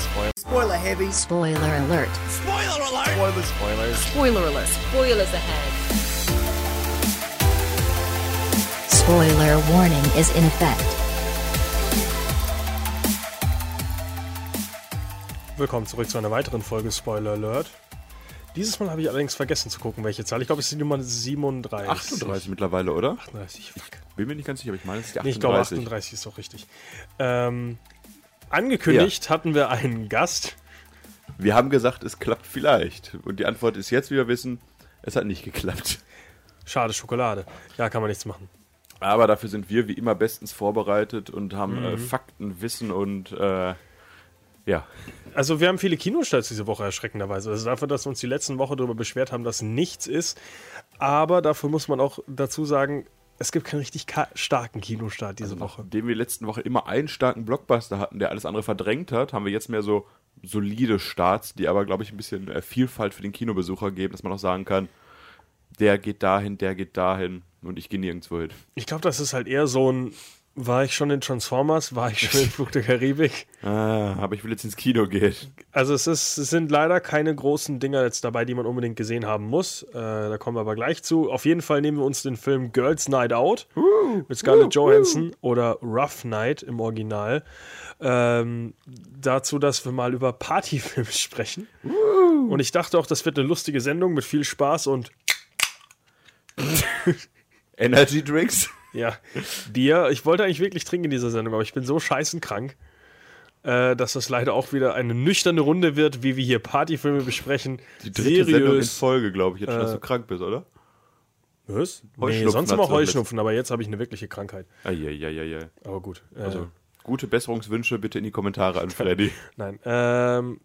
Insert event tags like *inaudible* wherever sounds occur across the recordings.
Spoiler. Spoiler heavy. Spoiler alert. Spoiler alert! Spoiler, Spoilers. Spoiler alert. Spoilers ahead. Spoiler warning is in effect. Willkommen zurück zu einer weiteren Folge Spoiler Alert. Dieses Mal habe ich allerdings vergessen zu gucken, welche Zahl. Ich glaube, es ist die Nummer 37. 38 mittlerweile, oder? 38, fuck. Bin mir nicht ganz sicher, aber ich meine, es ist die Nee, 38. ich glaube, 38 ist doch richtig. Ähm, angekündigt hatten wir einen Gast. Wir haben gesagt, es klappt vielleicht. Und die Antwort ist jetzt, wie wir wissen, es hat nicht geklappt. Schade, Schokolade. Ja, kann man nichts machen. Aber dafür sind wir wie immer bestens vorbereitet und haben Mhm. äh, Fakten, Wissen und äh, ja. Also wir haben viele Kinostarts diese Woche erschreckenderweise. Also dafür, dass wir uns die letzten Woche darüber beschwert haben, dass nichts ist. Aber dafür muss man auch dazu sagen, es gibt keinen richtig starken Kinostart diese Woche. Nachdem wir letzten Woche immer einen starken Blockbuster hatten, der alles andere verdrängt hat, haben wir jetzt mehr so solide Starts, die aber, glaube ich, ein bisschen äh, Vielfalt für den Kinobesucher geben, dass man auch sagen kann, der geht dahin, der geht dahin und ich gehe nirgendwo hin. Ich glaube, das ist halt eher so ein, war ich schon in Transformers, war ich schon in Flug der Karibik. *laughs* Ah, aber ich will jetzt ins Kino gehen. Also es, ist, es sind leider keine großen Dinger jetzt dabei, die man unbedingt gesehen haben muss. Äh, da kommen wir aber gleich zu. Auf jeden Fall nehmen wir uns den Film Girls Night Out mit Scarlett Johansson oder Rough Night im Original. Ähm, dazu, dass wir mal über Partyfilme *laughs* sprechen. Und ich dachte auch, das wird eine lustige Sendung mit viel Spaß und Energy Drinks? Ja, Bier. Ich wollte eigentlich wirklich trinken in dieser Sendung, aber ich bin so scheißenkrank, äh, dass das leider auch wieder eine nüchterne Runde wird, wie wir hier Partyfilme besprechen. Die dritte Sendung in Seriös. Folge, glaube ich, jetzt schon, dass Äh, du krank bist, oder? Was? Nee, sonst immer Heuschnupfen, aber jetzt habe ich eine wirkliche Krankheit. Eieieiei. Aber gut. Äh, Also, gute Besserungswünsche bitte in die Kommentare an *laughs* Freddy. Nein. Ähm,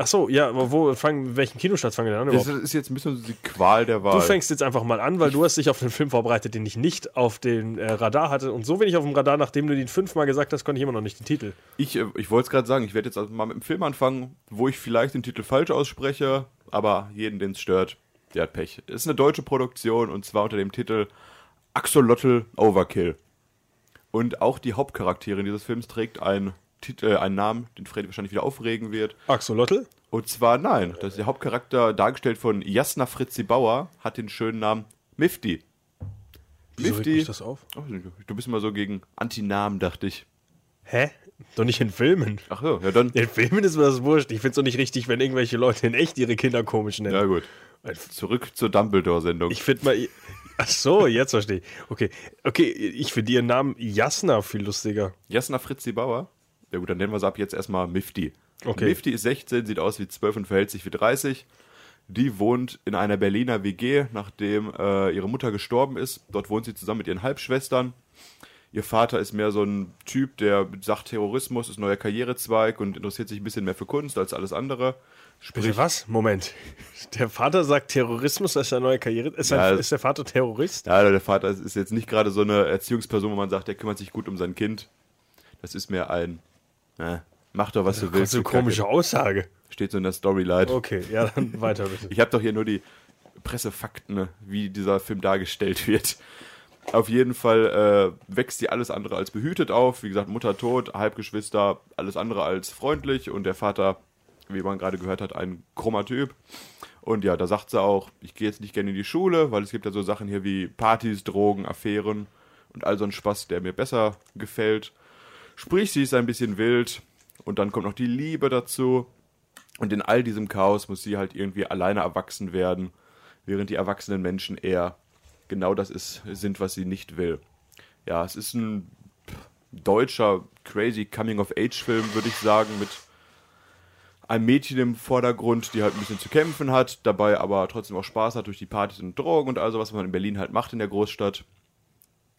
ach so, ja, aber wo fangen, welchen Kinostart fangen wir denn an? Das überhaupt? ist jetzt ein bisschen die Qual der Wahl. Du fängst jetzt einfach mal an, weil du hast dich auf den Film vorbereitet, den ich nicht auf den äh, Radar hatte. Und so wenig auf dem Radar, nachdem du den fünfmal gesagt hast, konnte ich immer noch nicht den Titel. Ich, äh, ich wollte es gerade sagen, ich werde jetzt also mal mit dem Film anfangen, wo ich vielleicht den Titel falsch ausspreche, aber jeden, den es stört, der hat Pech. Es ist eine deutsche Produktion und zwar unter dem Titel Axolotl Overkill. Und auch die Hauptcharakterin dieses Films trägt einen, Titel, äh, einen Namen, den Freddy wahrscheinlich wieder aufregen wird. Axolotl? Und zwar nein, das ist der Hauptcharakter, dargestellt von Jasna Fritzi Bauer, hat den schönen Namen Mifty. Wieso regt mich das auf? Oh, du bist immer so gegen Antinamen, dachte ich. Hä? Doch nicht in Filmen. Ach so, ja dann. In Filmen ist mir das wurscht. Ich finde es doch nicht richtig, wenn irgendwelche Leute in echt ihre Kinder komisch nennen. Ja gut. Zurück zur Dumbledore-Sendung. Ich finde mal. Ach so, jetzt verstehe ich. Okay, okay, ich finde ihren Namen Jasna viel lustiger. Jasna Fritzi Bauer. Ja gut, dann nennen wir sie ab jetzt erstmal Mifty. Okay. Mifty ist 16, sieht aus wie 12 und verhält sich wie 30. Die wohnt in einer Berliner WG, nachdem äh, ihre Mutter gestorben ist. Dort wohnt sie zusammen mit ihren Halbschwestern. Ihr Vater ist mehr so ein Typ, der sagt, Terrorismus ist neuer Karrierezweig und interessiert sich ein bisschen mehr für Kunst als alles andere. Bitte was? Moment. Der Vater sagt Terrorismus als eine neue Karriere. Ist, Ja, ein, es- ist der Vater Terrorist? Ja, der Vater ist jetzt nicht gerade so eine Erziehungsperson, wo man sagt, der kümmert sich gut um sein Kind. Das ist mehr ein, äh, mach doch, was du Das willst. ist eine du Kacke. komische Aussage. Steht so in der Storyline. Okay, ja, dann weiter bitte. *laughs* Ich habe doch hier nur die Pressefakten, ne, wie dieser Film dargestellt wird. Auf jeden Fall äh, wächst sie alles andere als behütet auf. Wie gesagt, Mutter tot, Halbgeschwister, alles andere als freundlich und der Vater, wie man gerade gehört hat, ein krummer Typ. Und ja, da sagt sie auch, ich gehe jetzt nicht gerne in die Schule, weil es gibt ja so Sachen hier wie Partys, Drogen, Affären und all so ein Spaß, der mir besser gefällt. Sprich, sie ist ein bisschen wild und dann kommt noch die Liebe dazu. Und in all diesem Chaos muss sie halt irgendwie alleine erwachsen werden, während die erwachsenen Menschen eher genau das ist, sind, was sie nicht will. Ja, es ist ein deutscher crazy Coming-of-Age-Film, würde ich sagen, mit einem Mädchen im Vordergrund, die halt ein bisschen zu kämpfen hat, dabei aber trotzdem auch Spaß hat durch die Partys und Drogen und also, was man in Berlin halt macht in der Großstadt.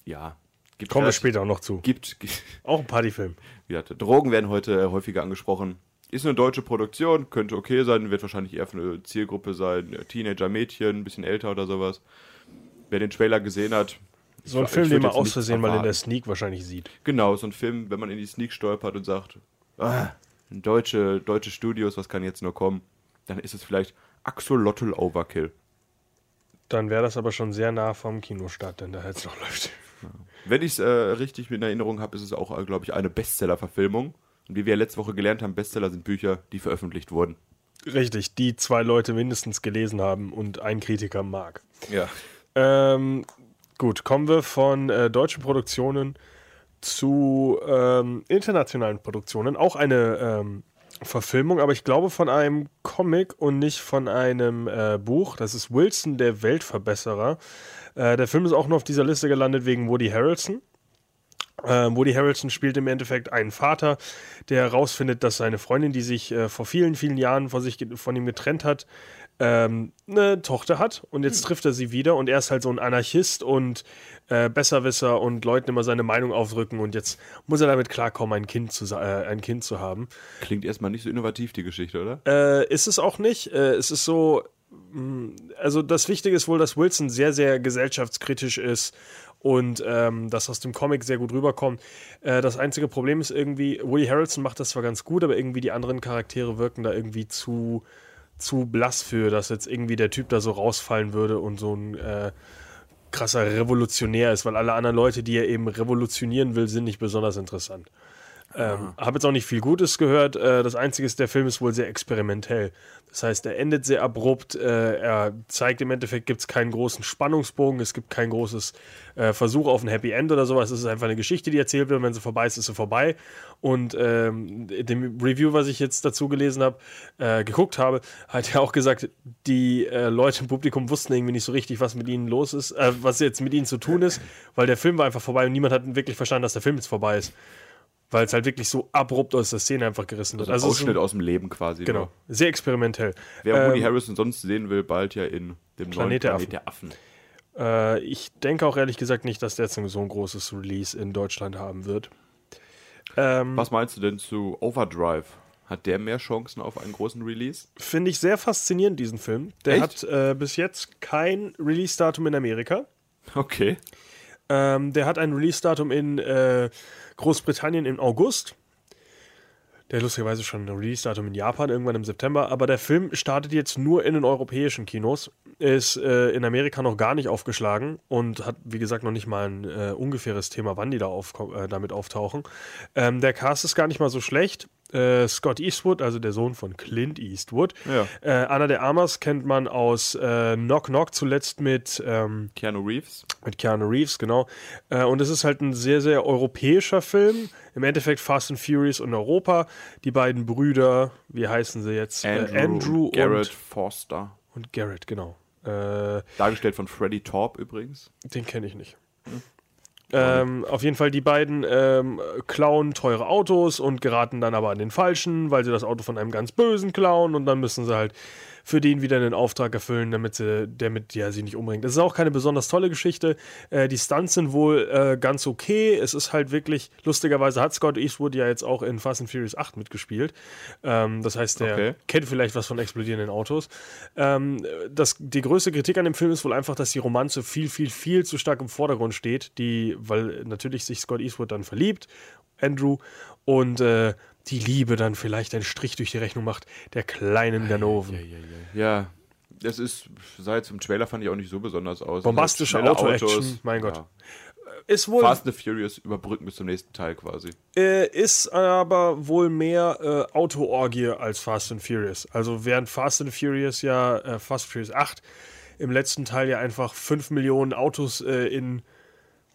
Ja, gibt Kommen wir später auch noch zu. Gibt, Auch ein Partyfilm. gesagt, Drogen werden heute äh, häufiger angesprochen. Ist eine deutsche Produktion, könnte okay sein, wird wahrscheinlich eher für eine Zielgruppe sein, äh, Teenager-Mädchen, ein bisschen älter oder sowas. Wer den Trailer gesehen hat, So ein Film, den man aus Versehen mal in der. Sneak wahrscheinlich sieht. Genau, so ein Film, wenn man in die Sneak stolpert und sagt, ah, deutsche, deutsche Studios, was kann jetzt nur kommen, dann ist es vielleicht Axolotl Overkill. Dann wäre das aber schon sehr nah vom Kinostart, denn da jetzt noch *laughs* läuft. Wenn ich es äh, richtig in Erinnerung habe, ist es auch, glaube ich, eine Bestseller-Verfilmung. Und wie wir letzte Woche gelernt haben, Bestseller sind Bücher, die veröffentlicht wurden. Richtig, die zwei Leute mindestens gelesen haben und ein Kritiker mag. Ja. Ähm, gut, kommen wir von äh, deutschen Produktionen zu ähm, internationalen Produktionen. Auch eine ähm, Verfilmung, aber ich glaube von einem Comic und nicht von einem äh, Buch. Das ist Wilson, der Weltverbesserer. Äh, der Film ist auch nur auf dieser Liste gelandet wegen Woody Harrelson. Äh, Woody Harrelson spielt im Endeffekt einen Vater, der herausfindet, dass seine Freundin, die sich äh, vor vielen, vielen Jahren von, sich, von ihm getrennt hat, ähm, eine Tochter hat und jetzt trifft er sie wieder und er ist halt so ein Anarchist und äh, Besserwisser und Leuten immer seine Meinung aufdrücken und jetzt muss er damit klarkommen, ein Kind zu, äh, ein kind zu haben. Klingt erstmal nicht so innovativ, die Geschichte, oder? Äh, ist es auch nicht. Äh, es ist so, mh, also das Wichtige ist wohl, dass Wilson sehr, sehr gesellschaftskritisch ist und ähm, das aus dem Comic sehr gut rüberkommt. Äh, das einzige Problem ist irgendwie, Woody Harrelson macht das zwar ganz gut, aber irgendwie die anderen Charaktere wirken da irgendwie zu, zu blass für, dass jetzt irgendwie der Typ da so rausfallen würde und so ein äh, krasser Revolutionär ist, weil alle anderen Leute, die er eben revolutionieren will, sind nicht besonders interessant. Ähm, Habe jetzt auch nicht viel Gutes gehört. Äh, das Einzige ist, der Film ist wohl sehr experimentell. Das heißt, er endet sehr abrupt. Äh, er zeigt im Endeffekt, gibt es keinen großen Spannungsbogen. Es gibt kein großes äh, Versuch auf ein Happy End oder sowas. Es ist einfach eine Geschichte, die erzählt wird. Wenn sie vorbei ist, ist sie vorbei. Und ähm, dem Review, was ich jetzt dazu gelesen habe, äh, geguckt habe, hat er auch gesagt, die äh, Leute im Publikum wussten irgendwie nicht so richtig, was mit ihnen los ist, äh, was jetzt mit ihnen zu tun ist, weil der Film war einfach vorbei und niemand hat wirklich verstanden, dass der Film jetzt vorbei ist. Weil es halt wirklich so abrupt aus der Szene einfach gerissen wird. Also Also Ausschnitt ein, aus dem Leben quasi. genau, nur. sehr experimentell. Wer Woody Ähm, Harrison sonst sehen will, bald ja in dem Planet neuen der Planet der Affen. Äh, ich denke auch ehrlich gesagt nicht, dass der jetzt so ein großes Release in Deutschland haben wird. Ähm, Was meinst du denn zu Overdrive? Hat der mehr Chancen auf einen großen Release? Finde ich sehr faszinierend, diesen Film. Der Echt? hat äh, bis jetzt kein Release-Datum in Amerika. Okay. Ähm, der hat ein Release-Datum in äh, Großbritannien im August. Der lustigerweise schon ein Release-Datum in Japan, irgendwann im September. Aber der Film startet jetzt nur in den europäischen Kinos. Ist äh, in Amerika noch gar nicht aufgeschlagen und hat, wie gesagt, noch nicht mal ein äh, ungefähres Thema, wann die da aufko- äh, damit auftauchen. Ähm, der Cast ist gar nicht mal so schlecht. Äh, Scott Eastwood, also der Sohn von Clint Eastwood. Ja. Äh, Anna de Armas kennt man aus äh, Knock Knock zuletzt mit ähm, Keanu Reeves. mit Keanu Reeves, genau. Äh, und es ist halt ein sehr, sehr europäischer Film. Im Endeffekt Fast and Furious in Europa. Die beiden Brüder, wie heißen sie jetzt? Andrew, äh, Andrew Garrett und, Forster. und Garrett, genau. Äh, Dargestellt von Freddie Torp übrigens. den kenne ich nicht. Ähm, auf jeden Fall, die beiden ähm, klauen teure Autos und geraten dann aber an den falschen, weil sie das Auto von einem ganz Bösen klauen und dann müssen sie halt für den wieder einen Auftrag erfüllen, damit sie, der mit ja, sie nicht umbringt. Das ist auch keine besonders tolle Geschichte. Äh, die Stunts sind wohl äh, ganz okay. Es ist halt wirklich, lustigerweise hat Scott Eastwood ja jetzt auch in Fast and Furious 8 mitgespielt. Ähm, das heißt, der Okay. kennt vielleicht was von explodierenden Autos. Ähm, das, die größte Kritik an dem Film ist wohl einfach, dass die Romanze viel, viel, viel zu stark im Vordergrund steht, die, weil natürlich sich Scott Eastwood dann verliebt, Andrew, und äh, die Liebe dann vielleicht einen Strich durch die Rechnung macht, der kleinen Ganoven. Ja, das ist, sah jetzt im Trailer fand ich auch nicht so besonders aus. Bombastische Auto-Action, mein Gott. Ja. Ist wohl Fast and Furious überbrücken bis zum nächsten Teil quasi. Äh, ist aber wohl mehr äh, Autoorgie als Fast and Furious. Also während Fast and Furious ja, äh, Fast and Furious 8 im letzten Teil ja einfach 5 Millionen Autos äh, in,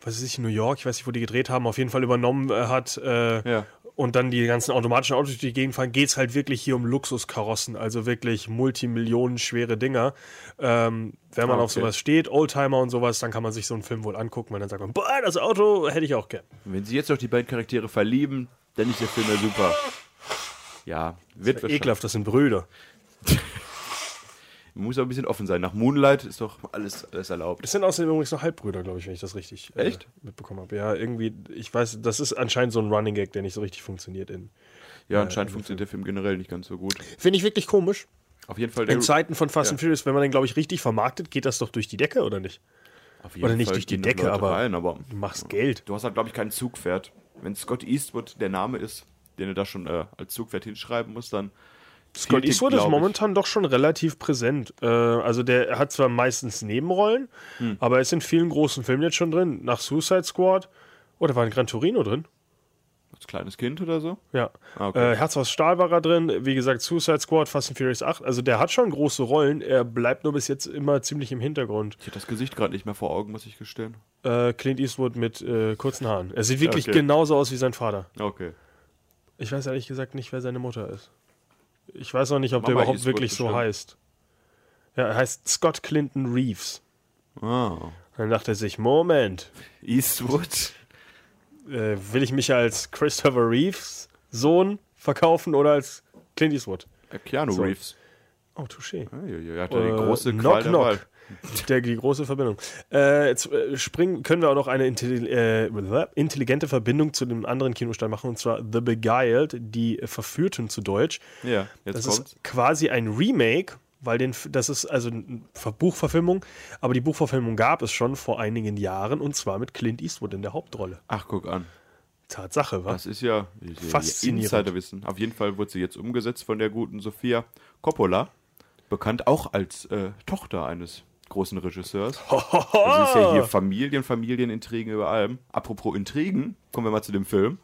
was weiß ich, New York, ich weiß nicht, wo die gedreht haben, auf jeden Fall übernommen äh, hat äh, Ja. Und dann die ganzen automatischen Autos durch die Gegend fahren, geht es halt wirklich hier um Luxuskarossen, also wirklich Multimillionen schwere Dinger. Ähm, wenn man Ah, auf okay. sowas steht, Oldtimer und sowas, dann kann man sich so einen Film wohl angucken, weil dann sagt man, boah, das Auto hätte ich auch gern. Und wenn sie jetzt noch die beiden Charaktere verlieben, dann ist der Film ja super. Ja, wird wahrscheinlich. Ekelhaft, das sind Brüder. *laughs* Man muss auch ein bisschen offen sein. Nach Moonlight ist doch alles, alles erlaubt. Es sind außerdem übrigens noch Halbbrüder, glaube ich, wenn ich das richtig äh, Echt? mitbekommen habe. Ja, irgendwie, ich weiß, das ist anscheinend so ein Running Gag, der nicht so richtig funktioniert. In. Ja, anscheinend funktioniert der Film generell nicht ganz so gut. Finde ich wirklich komisch. Auf jeden Fall In Zeiten von Fast Ja. and Furious, wenn man den, glaube ich, richtig vermarktet, geht das doch durch die Decke, oder nicht? auf jeden oder nicht Fall durch die Decke, aber- Rein, aber Du machst Geld. du hast halt, glaube ich, kein Zugpferd. Wenn Scott Eastwood der Name ist, den du da schon äh, als Zugpferd hinschreiben musst, dann. Scott Eastwood ist momentan doch schon relativ präsent. Äh, also der hat zwar meistens Nebenrollen, Hm. aber er ist in vielen großen Filmen jetzt schon drin. Nach Suicide Squad. Oder war in Gran Torino drin? Als kleines Kind oder so? Ja. Ah, okay. Äh, Herz aus Stahl war er drin. Wie gesagt, Suicide Squad, Fast and Furious 8. Also der hat schon große Rollen. Er bleibt nur bis jetzt immer ziemlich im Hintergrund. Ich hätte das Gesicht gerade nicht mehr vor Augen, muss ich gestehen. Äh, Clint Eastwood mit äh, kurzen Haaren. Er sieht wirklich Okay. genauso aus wie sein Vater. Okay. Ich weiß ehrlich gesagt nicht, wer seine Mutter ist. Ich weiß auch nicht, ob der Mama überhaupt Eastwood wirklich so bestimmt. heißt. Ja, er heißt Scott Clinton Reeves. Ah. Dann dachte er sich, Moment, Eastwood? äh, will ich mich als Christopher Reeves Sohn verkaufen oder als Clint Eastwood? Äh, Keanu So. Reeves. Oh, touché. Ja, ja, Er hat ja die Äh, große knock, Qual der knock. Der, die große Verbindung. Äh, jetzt äh, springen können wir auch noch eine intelli äh, intelligente Verbindung zu dem anderen Kinostall machen, und zwar The Beguiled, die Verführten zu Deutsch. Ja, jetzt Das kommt's. ist quasi ein Remake, weil den, das ist also eine Ver- Buchverfilmung, aber die Buchverfilmung gab es schon vor einigen Jahren und zwar mit Clint Eastwood in der Hauptrolle. Ach, guck an. Tatsache, was? Das ist ja Faszinierend. Insiderwissen. Auf jeden Fall wurde sie jetzt umgesetzt von der guten Sophia Coppola, bekannt auch als äh, Tochter eines großen Regisseurs. *laughs* Also ist ja hier Familien, Familienintrigen über allem. Apropos Intrigen, kommen wir mal zu dem Film.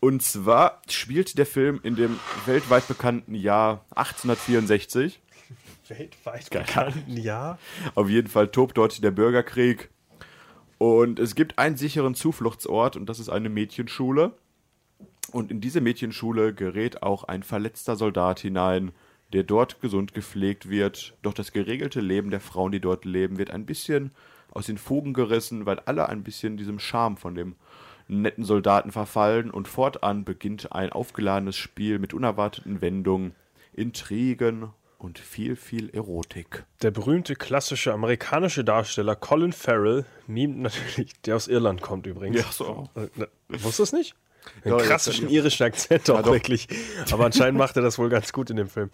Und zwar spielt der Film in dem weltweit bekannten Jahr 1864. Weltweit bekannten, ja. Auf jeden Fall tobt dort der Bürgerkrieg. Und es gibt einen sicheren Zufluchtsort und das ist eine Mädchenschule. Und in diese Mädchenschule gerät auch ein verletzter Soldat hinein, der dort gesund gepflegt wird. Doch das geregelte Leben der Frauen, die dort leben, wird ein bisschen aus den Fugen gerissen, weil alle ein bisschen diesem Charme von dem netten Soldaten verfallen und fortan beginnt ein aufgeladenes Spiel mit unerwarteten Wendungen, Intrigen und viel, viel Erotik. Der berühmte klassische amerikanische Darsteller Colin Farrell, nimmt natürlich, der aus Irland kommt übrigens. Ja, so. Äh, Wusstest du es nicht? Einen Ja, klassischen irischen Akzent auch doch. wirklich. Aber anscheinend macht er das wohl ganz gut in dem Film.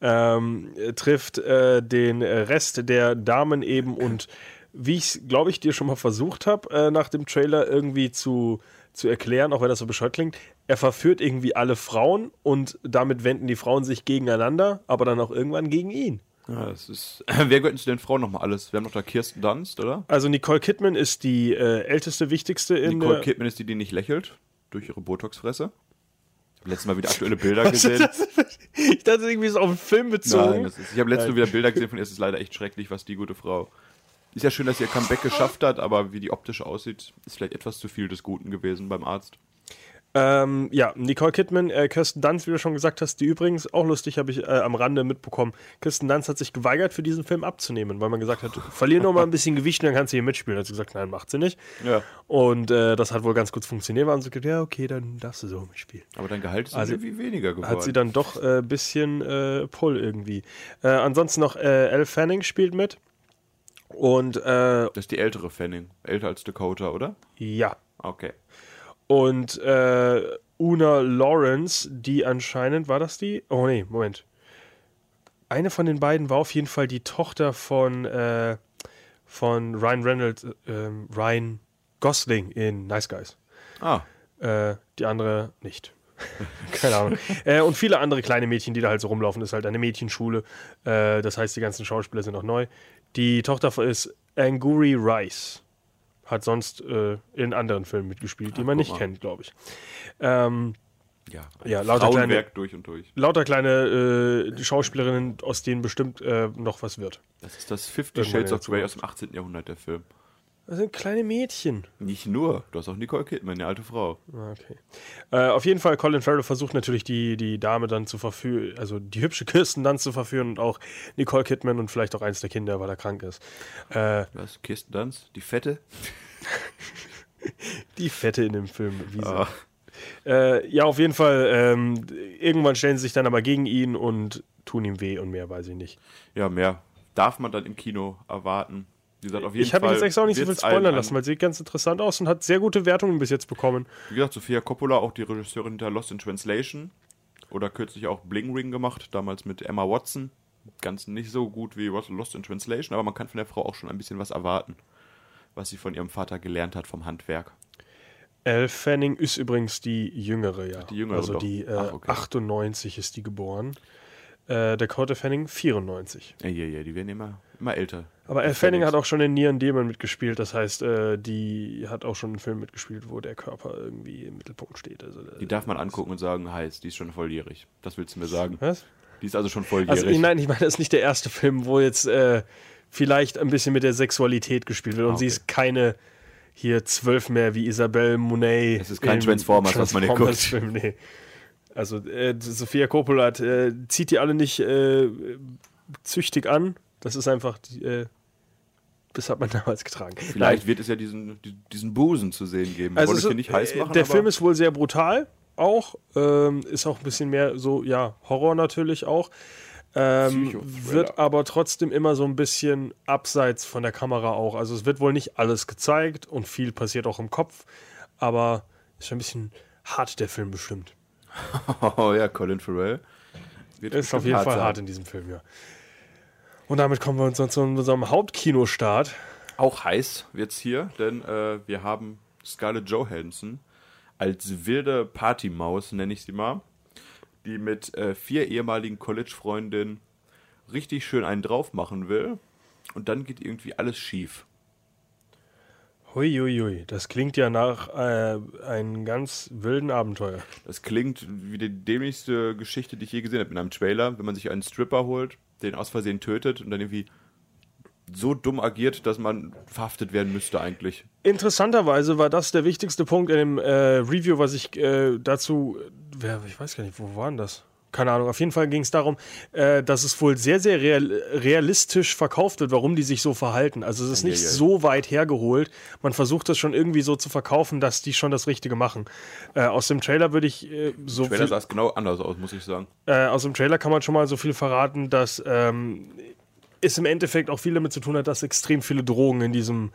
Ähm, er trifft äh, den Rest der Damen eben und wie ich es, glaube ich, dir schon mal versucht habe, äh, nach dem Trailer irgendwie zu, zu erklären, auch wenn das so bescheuert klingt, er verführt irgendwie alle Frauen und damit wenden die Frauen sich gegeneinander, aber dann auch irgendwann gegen ihn. Ja, das ist. *clears throat* Wer gehört denn zu den Frauen nochmal alles? Wir haben noch da Kirsten Dunst, oder? Also Nicole Kidman ist die äh, älteste, wichtigste in Nicole Kidman ist die, die nicht lächelt. Durch ihre Botoxfresse. Ich habe letztes Mal wieder aktuelle Bilder *laughs* gesehen. Ich dachte irgendwie ist auf einen Film bezogen. Nein, ist, ich habe letztens wieder Bilder gesehen von ihr. Es ist leider echt schrecklich, was die gute Frau. Ist ja schön, dass ihr Comeback geschafft hat, aber wie die optisch aussieht, ist vielleicht etwas zu viel des Guten gewesen beim Arzt. Ähm, ja, Nicole Kidman, äh, Kirsten Dunst, wie du schon gesagt hast, die übrigens, auch lustig, habe ich äh, am Rande mitbekommen, Kirsten Dunst hat sich geweigert, für diesen Film abzunehmen, weil man gesagt hat, verlier noch mal ein bisschen Gewicht, dann kannst du hier mitspielen. Hat sie gesagt, nein, macht sie nicht. Ja. Und äh, das hat wohl ganz gut funktioniert, weil sie gesagt, ja, okay, dann darfst du so mitspielen. Aber dein Gehalt ist Also, irgendwie weniger geworden. Hat sie dann doch ein äh, bisschen äh, Pull irgendwie. Äh, ansonsten noch Elle Fanning spielt mit. Und das ist die ältere Fanning. Älter als Dakota, oder? ja, Okay. Und äh, Una Lawrence, die anscheinend, war das die? Oh nee, Moment. Eine von den beiden war auf jeden Fall die Tochter von, äh, von Ryan Reynolds, ähm, Ryan Gosling in Nice Guys. Ah, Äh, die andere nicht. *laughs* Keine Ahnung. äh, und viele andere kleine Mädchen, die da halt so rumlaufen. Ist halt eine Mädchenschule. Äh, das heißt, die ganzen Schauspieler sind noch neu. Die Tochter ist Anguri Rice. Hat sonst äh, in anderen Filmen mitgespielt, die man nicht mal. kennt, glaube ich. Ähm, ja. Ja, lauter kleine- durch und durch. lauter kleine äh, Schauspielerinnen, aus denen bestimmt äh, noch was wird. Das ist das Fifty Shades of Grey aus dem 18. Jahrhundert, der Film. Das sind kleine Mädchen. Nicht nur. Du hast auch Nicole Kidman, eine alte Frau. Ah, Okay. Äh, auf jeden Fall, Colin Farrell versucht natürlich die, die Dame dann zu verführen, also die hübsche Kirsten dann zu verführen und auch Nicole Kidman und vielleicht auch eins der Kinder, weil er krank ist. Äh, Was? Kirsten Dunst? Die Fette? *laughs* die Fette in dem Film. Wie sie. Ah. Äh, ja, auf jeden Fall. Ähm, irgendwann stellen sie sich dann aber gegen ihn und tun ihm weh und mehr weiß ich nicht. Ja, mehr darf man dann im Kino erwarten. Wie gesagt, auf jeden Ich habe jetzt extra auch nicht so viel spoilern ein- lassen, weil sie sieht ganz interessant aus und hat sehr gute Wertungen bis jetzt bekommen. Wie gesagt, Sophia Coppola, auch die Regisseurin hinter Lost in Translation. Oder kürzlich auch Bling Ring gemacht, damals mit Emma Watson. Ganz nicht so gut wie Lost in Translation, aber man kann von der Frau auch schon ein bisschen was erwarten, was sie von ihrem Vater gelernt hat vom Handwerk. Elle Fanning ist übrigens die jüngere, ja. Die jüngere Also doch. die äh, Ach, okay. 98 ist die geboren. Äh, Dakota Fanning 94. Ja, ja, ja, die werden immer, immer älter. Aber Elle Die Fanning hat auch schon in Neon Demon mitgespielt. Das heißt, äh, die hat auch schon einen Film mitgespielt, wo der Körper irgendwie im Mittelpunkt steht. Also, äh, Die darf man angucken und sagen, heiß, die ist schon volljährig. Das willst du mir sagen. Was? Die ist also schon volljährig. Also, nein, ich meine, das ist nicht der erste Film, wo jetzt äh, vielleicht ein bisschen mit der Sexualität gespielt wird. Und Ah, sie okay. ist keine hier zwölf mehr wie Isabelle Monet. Es ist kein im Transformers, was man hier guckt. Transformers-Film, nee. Also äh, Sophia Coppola hat, äh, zieht die alle nicht äh, züchtig an. Das ist einfach, die, äh, das hat man *laughs* damals getragen. Vielleicht wird es ja diesen, die- diesen Busen zu sehen geben. Also ist- nicht heiß äh, machen, Der Film ist wohl sehr brutal, auch. Ähm, ist auch ein bisschen mehr so, ja, Horror natürlich auch. Ähm, wird aber trotzdem immer so ein bisschen abseits von der Kamera auch. Also es wird wohl nicht alles gezeigt und viel passiert auch im Kopf, aber ist schon ein bisschen hart der Film bestimmt. *laughs* Oh ja, Colin Farrell. Wird Ist auf jeden Fall sein. hart in diesem Film, ja. Und damit kommen wir uns zu unserem Hauptkinostart. Auch heiß wird's hier, denn äh, wir haben Scarlett Johansson als wilde Partymaus, nenne ich sie mal, die mit äh, vier ehemaligen College-Freundinnen richtig schön einen drauf machen will. Und dann geht irgendwie alles schief. Huiuiui, das klingt ja nach äh, einem ganz wilden Abenteuer. Das klingt wie die dämlichste Geschichte, die ich je gesehen habe in einem Trailer, wenn man sich einen Stripper holt, den aus Versehen tötet und dann irgendwie so dumm agiert, dass man verhaftet werden müsste eigentlich. Interessanterweise war das der wichtigste Punkt in dem äh, Review, was ich äh, dazu, wer, ich weiß gar nicht, wo war denn das? Keine Ahnung. Auf jeden Fall ging es darum, äh, dass es wohl sehr, sehr real, realistisch verkauft wird, warum die sich so verhalten. Also es ist nicht so weit hergeholt. Man versucht das schon irgendwie so zu verkaufen, dass die schon das Richtige machen. Äh, aus dem Trailer würde ich äh, so Der Trailer viel, sah es genau anders aus, muss ich sagen. äh, aus dem Trailer kann man schon mal so viel verraten, dass ähm, es im Endeffekt auch viel damit zu tun hat, dass extrem viele Drogen in diesem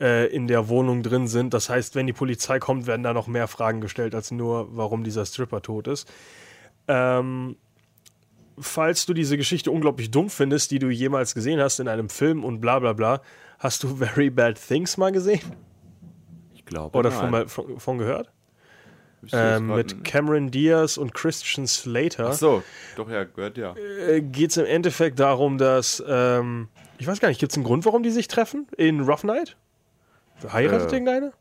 äh, in der Wohnung drin sind. Das heißt, wenn die Polizei kommt, werden da noch mehr Fragen gestellt als nur, warum dieser Stripper tot ist. Ähm, falls du diese Geschichte unglaublich dumm findest, die du jemals gesehen hast in einem Film und bla bla bla, hast du *laughs* Very Bad Things mal gesehen? Ich glaube. Oder von, von, von gehört? Ähm, mit Cameron Diaz und Christian Slater. Ach so, doch ja, gehört ja. geht es im Endeffekt darum, dass, ähm, ich weiß gar nicht, gibt es einen Grund, warum die sich treffen in Rough Night? Heiratet Äh, irgendeine?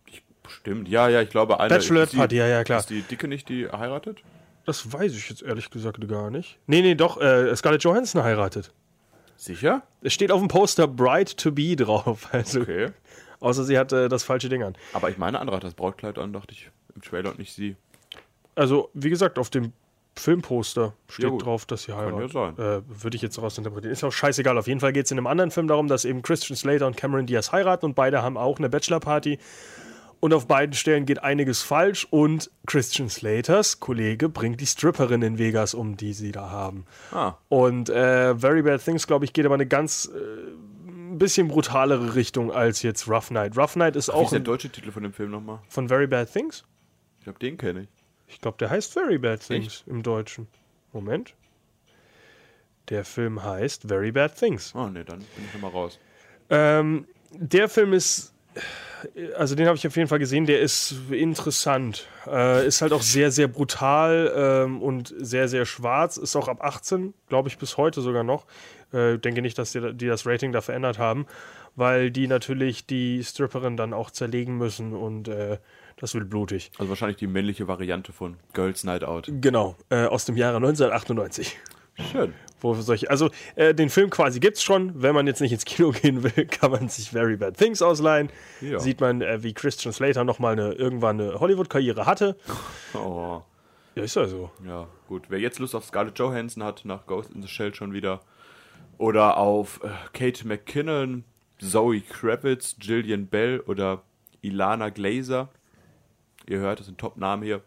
Stimmt, ja, ja, ich glaube, eine. Bachelorette Party, ja, ja, klar. Ist die Dicke nicht, die heiratet? Das weiß ich jetzt ehrlich gesagt gar nicht. Nee, nee, doch, äh, Scarlett Johansson heiratet. Sicher? Es steht auf dem Poster Bride to Be drauf. *laughs* Also, Okay. Außer sie hat äh, das falsche Ding an. Aber ich meine, andere hat das Brautkleid an, dachte ich, im Trailer und nicht sie. Also, wie gesagt, auf dem Filmposter steht Ja, drauf, dass sie ja heiratet. sein. Äh, Würde ich jetzt daraus interpretieren. Ist auch scheißegal. Auf jeden Fall geht es in einem anderen Film darum, dass eben Christian Slater und Cameron Diaz heiraten und beide haben auch eine Bachelorparty. Und auf beiden Stellen geht einiges falsch und Christian Slaters Kollege bringt die Stripperin in Vegas um, die sie da haben. Ah, Und äh, Very Bad Things, glaube ich, geht aber eine ganz äh, ein bisschen brutalere Richtung als jetzt Rough Night. Rough Night ist wie auch ist der deutsche Titel von dem Film nochmal? von Very Bad Things. Ich glaube, den kenne ich. Ich glaube, der heißt Very Bad Things im Deutschen. Moment. Der Film heißt Very Bad Things. Oh, ne, dann bin ich nochmal raus. Ähm, der Film ist, also den habe ich auf jeden Fall gesehen, der ist interessant. Äh, ist halt auch sehr, sehr brutal ähm, und sehr, sehr schwarz. Ist auch ab 18, glaube ich, bis heute sogar noch. Äh, denke nicht, dass die, die das Rating da verändert haben, weil die natürlich die Stripperin dann auch zerlegen müssen und äh, das wird blutig. Also wahrscheinlich die männliche Variante von Girls Night Out. Genau, äh, aus dem Jahre 1998. Schön. Wo solche, also äh, den Film quasi gibt's schon. Wenn man jetzt nicht ins Kino *laughs* gehen will, kann man sich Very Bad Things ausleihen. Ja. Sieht man, äh, wie Christian Slater nochmal eine, irgendwann eine Hollywood-Karriere hatte. *laughs* Oh, Ja, ist ja so. ja, gut. Wer jetzt Lust auf Scarlett Johansson hat, nach Ghost in the Shell schon wieder. Oder auf äh, Kate McKinnon, Zoe Kravitz, Gillian Bell oder Ilana Glazer. Ihr hört, das sind Top-Namen hier.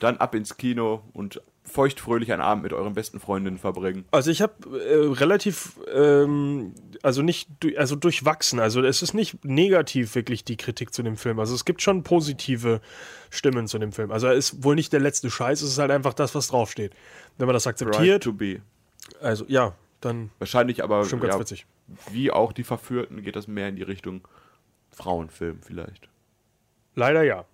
Dann ab ins Kino und feuchtfröhlich einen Abend mit euren besten Freundinnen verbringen. Also ich habe äh, relativ, ähm, also nicht, also durchwachsen. Also es ist nicht negativ wirklich die Kritik zu dem Film. Also es gibt schon positive Stimmen zu dem Film. Also er ist wohl nicht der letzte Scheiß, es ist halt einfach das, was draufsteht. Wenn man das Right akzeptiert, to be. also ja, dann Wahrscheinlich aber, schon ganz ja, witzig. wie auch die Verführten, geht das mehr in die Richtung Frauenfilm vielleicht. Leider ja.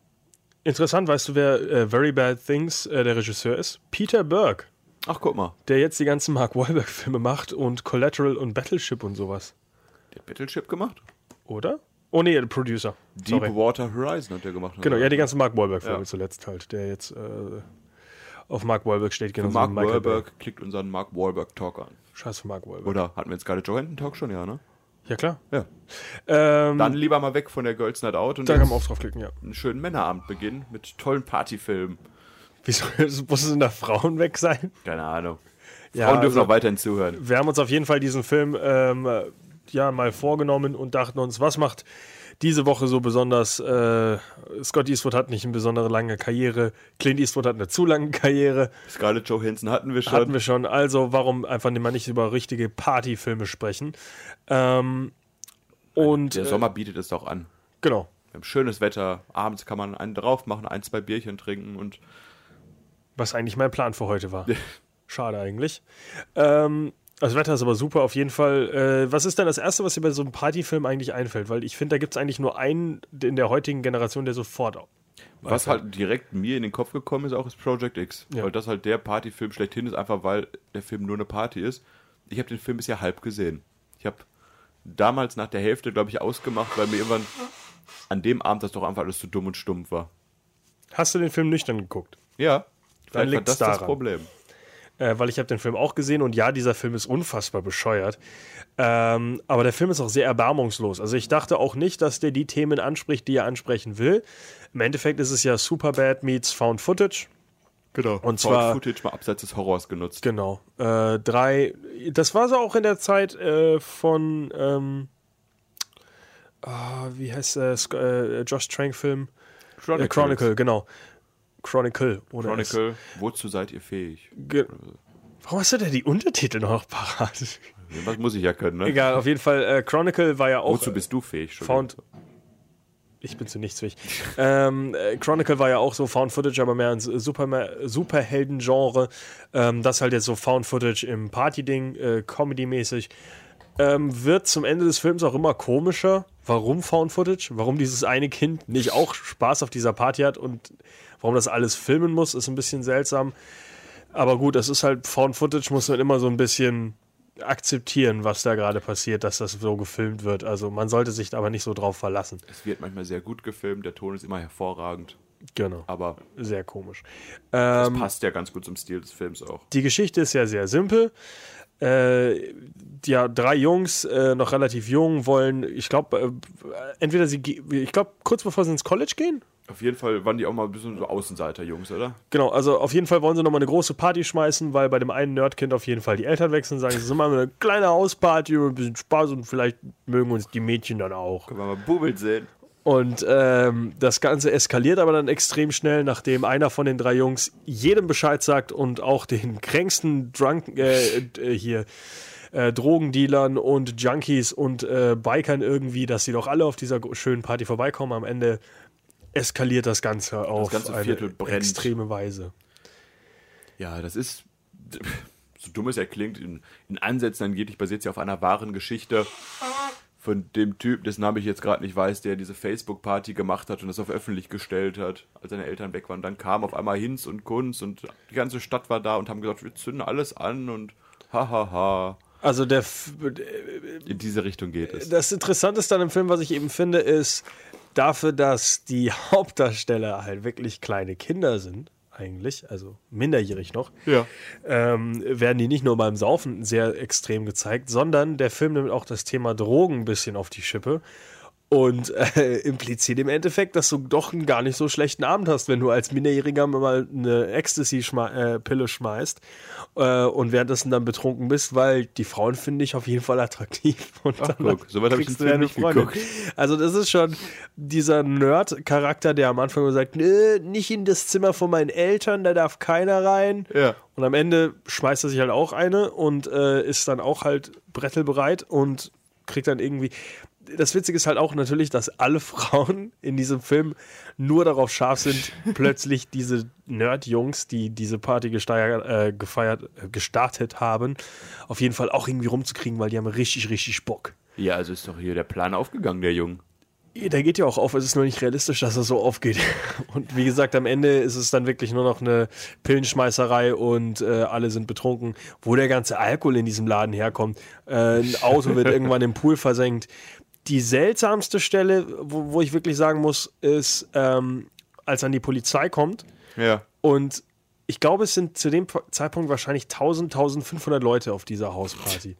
Interessant, weißt du, wer äh, Very Bad Things äh, der Regisseur ist? Peter Burke. Ach, guck mal. der jetzt die ganzen Mark Wahlberg-Filme macht und Collateral und Battleship und sowas. Der hat Battleship gemacht? Oder? Oh nee, der Producer. Deepwater Horizon hat der gemacht. Genau, ja, die ganzen Mark Wahlberg-Filme Ja. zuletzt halt, der jetzt äh, auf Mark Wahlberg steht, genau Mark Wahlberg klickt unseren Mark Wahlberg Talk an. Scheiß für Mark Wahlberg. Oder hatten wir jetzt gerade Johansson Talk schon, ja, ne? Ja, klar. Ja. Ähm, Dann lieber mal weg von der Girls Night Out und da kann jetzt man auch draufklicken, ja. einen schönen Männerabend beginnen mit tollen Partyfilmen. Wieso *laughs* müssen da Frauen weg sein? Keine Ahnung. Ja, Frauen dürfen also- auch weiterhin zuhören. Wir haben uns auf jeden Fall diesen Film ähm, äh, ja mal vorgenommen und dachten uns, was macht diese Woche so besonders? Äh, Scott Eastwood hat nicht eine besondere lange Karriere, Clint Eastwood hat eine zu lange Karriere, Scarlett Johansson hatten wir schon. hatten wir schon. Also warum einfach mal nicht über richtige Partyfilme sprechen? Ähm, und der äh, Sommer bietet es doch an. genau. Wir haben schönes Wetter, abends kann man einen drauf machen, ein, zwei Bierchen trinken und Was eigentlich mein Plan für heute war. *laughs* Schade eigentlich. Ähm, das Wetter ist aber super, auf jeden Fall. Äh, was ist denn das Erste, was dir bei so einem Partyfilm eigentlich einfällt? Weil ich finde, da gibt es eigentlich nur einen in der heutigen Generation, der sofort. Was halt direkt mir in den Kopf gekommen ist, auch ist Project X. Ja. Weil das halt der Partyfilm schlechthin ist, einfach weil der Film nur eine Party ist. Ich habe den Film bisher halb gesehen. Ich habe damals nach der Hälfte, glaube ich, ausgemacht, weil mir irgendwann an dem Abend das doch einfach alles zu dumm und stumpf war. Hast du den Film nüchtern geguckt? Ja, war liegt's das das daran. Problem. Äh, weil ich habe den Film auch gesehen und ja, dieser Film ist unfassbar bescheuert. Ähm, aber der Film ist auch sehr erbarmungslos. Also ich dachte auch nicht, dass der die Themen anspricht, die er ansprechen will. Im Endeffekt ist es ja Superbad meets Found Footage. Genau. Und Found zwar- Footage mal abseits des Horrors genutzt. Genau. Äh, drei. Das war so auch in der Zeit äh, von. Ähm, ah, wie heißt der Sk- äh, Josh Trank-Film? Äh, Chronicle, genau. Chronicle. Ohne S. Chronicle. Wozu seid ihr fähig? Ge Warum hast du denn die Untertitel noch parat? Was muss ich ja können, ne? Egal, auf jeden Fall. Äh, Chronicle war ja auch. Wozu bist du fähig? Entschuldigung. Found. Ich bin zu nichts fähig. *laughs* ähm, äh, Chronicle war ja auch so Found Footage, aber mehr ein Super Superhelden-Genre. Ähm, das halt jetzt so Found Footage im Party-Ding, äh, Comedy-mäßig. Ähm, wird zum Ende des Films auch immer komischer. Warum Found Footage? Warum dieses eine Kind nicht auch Spaß auf dieser Party hat und warum das alles filmen muss, ist ein bisschen seltsam. Aber gut, das ist halt Found Footage, muss man immer so ein bisschen akzeptieren, was da gerade passiert, dass das so gefilmt wird. Also man sollte sich aber nicht so drauf verlassen. Es wird manchmal sehr gut gefilmt, der Ton ist immer hervorragend, Genau. aber Sehr komisch. das Ähm, passt ja ganz gut zum Stil des Films auch. die Geschichte ist ja sehr simpel. Äh, ja, drei Jungs, äh, noch relativ jung, wollen, ich glaube, äh, entweder sie, ich glaube, kurz bevor sie ins College gehen. Auf jeden Fall waren die auch mal ein bisschen so Außenseiter-Jungs, oder? Genau, also auf jeden Fall wollen sie nochmal eine große Party schmeißen, weil bei dem einen Nerdkind auf jeden Fall die Eltern wechseln, sagen sie, machen eine kleine Hausparty und ein bisschen Spaß und vielleicht mögen uns die Mädchen dann auch. Können wir mal Bubel sehen. Und ähm, das Ganze eskaliert aber dann extrem schnell, nachdem einer von den drei Jungs jedem Bescheid sagt und auch den kränksten Drunk, äh, äh, hier äh, Drogendealern und Junkies und äh, Bikern irgendwie, dass sie doch alle auf dieser schönen Party vorbeikommen. Am Ende eskaliert das Ganze auf ganze eine brennt. extreme Weise. Ja, das ist, so dumm es ja klingt, in, in Ansätzen angeblich basiert sie auf einer wahren Geschichte von dem Typ, dessen Name ich jetzt gerade nicht weiß, der diese Facebook-Party gemacht hat und das auf öffentlich gestellt hat, als seine Eltern weg waren. Dann kam auf einmal Hinz und Kunz und die ganze Stadt war da und haben gesagt, wir zünden alles an und hahaha. Ha, ha. Also der, In diese Richtung geht es. das Interessanteste an dem Film, was ich eben finde, ist dafür, dass die Hauptdarsteller halt wirklich kleine Kinder sind, eigentlich, also minderjährig noch, Ja. ähm, werden die nicht nur beim Saufen sehr extrem gezeigt, sondern der Film nimmt auch das Thema Drogen ein bisschen auf die Schippe und äh, impliziert im Endeffekt, dass du doch einen gar nicht so schlechten Abend hast, wenn du als Minderjähriger mal eine Ecstasy-Pille schmeißt äh, und währenddessen dann betrunken bist, weil die Frauen finde ich auf jeden Fall attraktiv. *laughs* Und Ach, guck, so weit hab ich den nicht geguckt. Also das ist schon dieser Nerd-Charakter, der am Anfang sagt, Nö, nicht in das Zimmer von meinen Eltern, da darf keiner rein. Ja. Und am Ende schmeißt er sich halt auch eine und äh, ist dann auch halt brettelbereit und kriegt dann irgendwie. Das Witzige ist halt auch natürlich, dass alle *laughs* Frauen in diesem Film nur darauf scharf sind, *laughs* plötzlich diese Nerd-Jungs, die diese Party gesteiert, äh, gefeiert, äh, gestartet haben, auf jeden Fall auch irgendwie rumzukriegen, weil die haben richtig, richtig Bock. Ja, also ist doch hier der Plan aufgegangen, der Jung. Der geht ja auch auf, es ist nur nicht realistisch, dass er so aufgeht. *laughs* Und wie gesagt, am Ende ist es dann wirklich nur noch eine Pillenschmeißerei und äh, alle sind betrunken. Wo der ganze Alkohol in diesem Laden herkommt. Äh, ein Auto wird irgendwann im Pool versenkt. Die seltsamste Stelle, wo, wo ich wirklich sagen muss, ist, ähm, als dann die Polizei kommt Ja. und ich glaube, es sind zu dem Zeitpunkt wahrscheinlich 1000, 1500 Leute auf dieser Hausparty.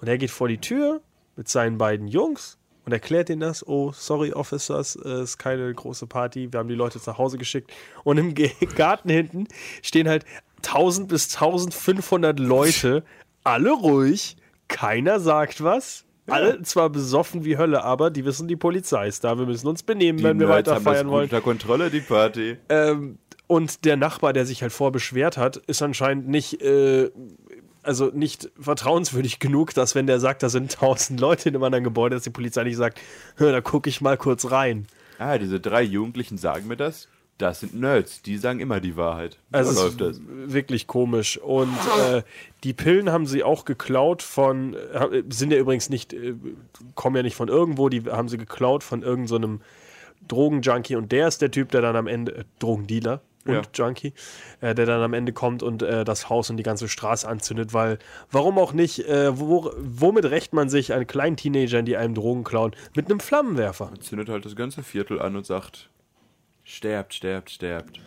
Und er geht vor die Tür mit seinen beiden Jungs und erklärt ihnen das. Oh, sorry, Officers, es ist keine große Party. Wir haben die Leute nach Hause geschickt. Und im *laughs* Garten hinten stehen halt 1000 bis 1500 Leute, alle ruhig, keiner sagt was. Alle zwar besoffen wie Hölle, aber die wissen, die Polizei ist da. Wir müssen uns benehmen, wenn wir Nerds weiter feiern wollen. unter Kontrolle, die Party. Ähm, und der Nachbar, der sich halt vor beschwert hat, ist anscheinend nicht, äh, also nicht vertrauenswürdig genug, dass wenn der sagt, da sind tausend Leute in einem anderen Gebäude, dass die Polizei nicht sagt, "Hör, da gucke ich mal kurz rein. Ah, diese drei Jugendlichen sagen mir das. Das sind Nerds, die sagen immer die Wahrheit. So Also es läuft das. wirklich komisch. Und äh, die Pillen haben sie auch geklaut von, äh, sind ja übrigens nicht, äh, kommen ja nicht von irgendwo, die haben sie geklaut von irgendeinem so einem Drogenjunkie und der ist der Typ, der dann am Ende, äh, Drogendealer und Ja. Junkie, äh, der dann am Ende kommt und äh, das Haus und die ganze Straße anzündet, weil warum auch nicht, äh, wo, womit rächt man sich an kleinen Teenagern, die einem Drogen klauen, mit einem Flammenwerfer? Zündet halt das ganze Viertel an und sagt, sterbt, sterbt, sterbt.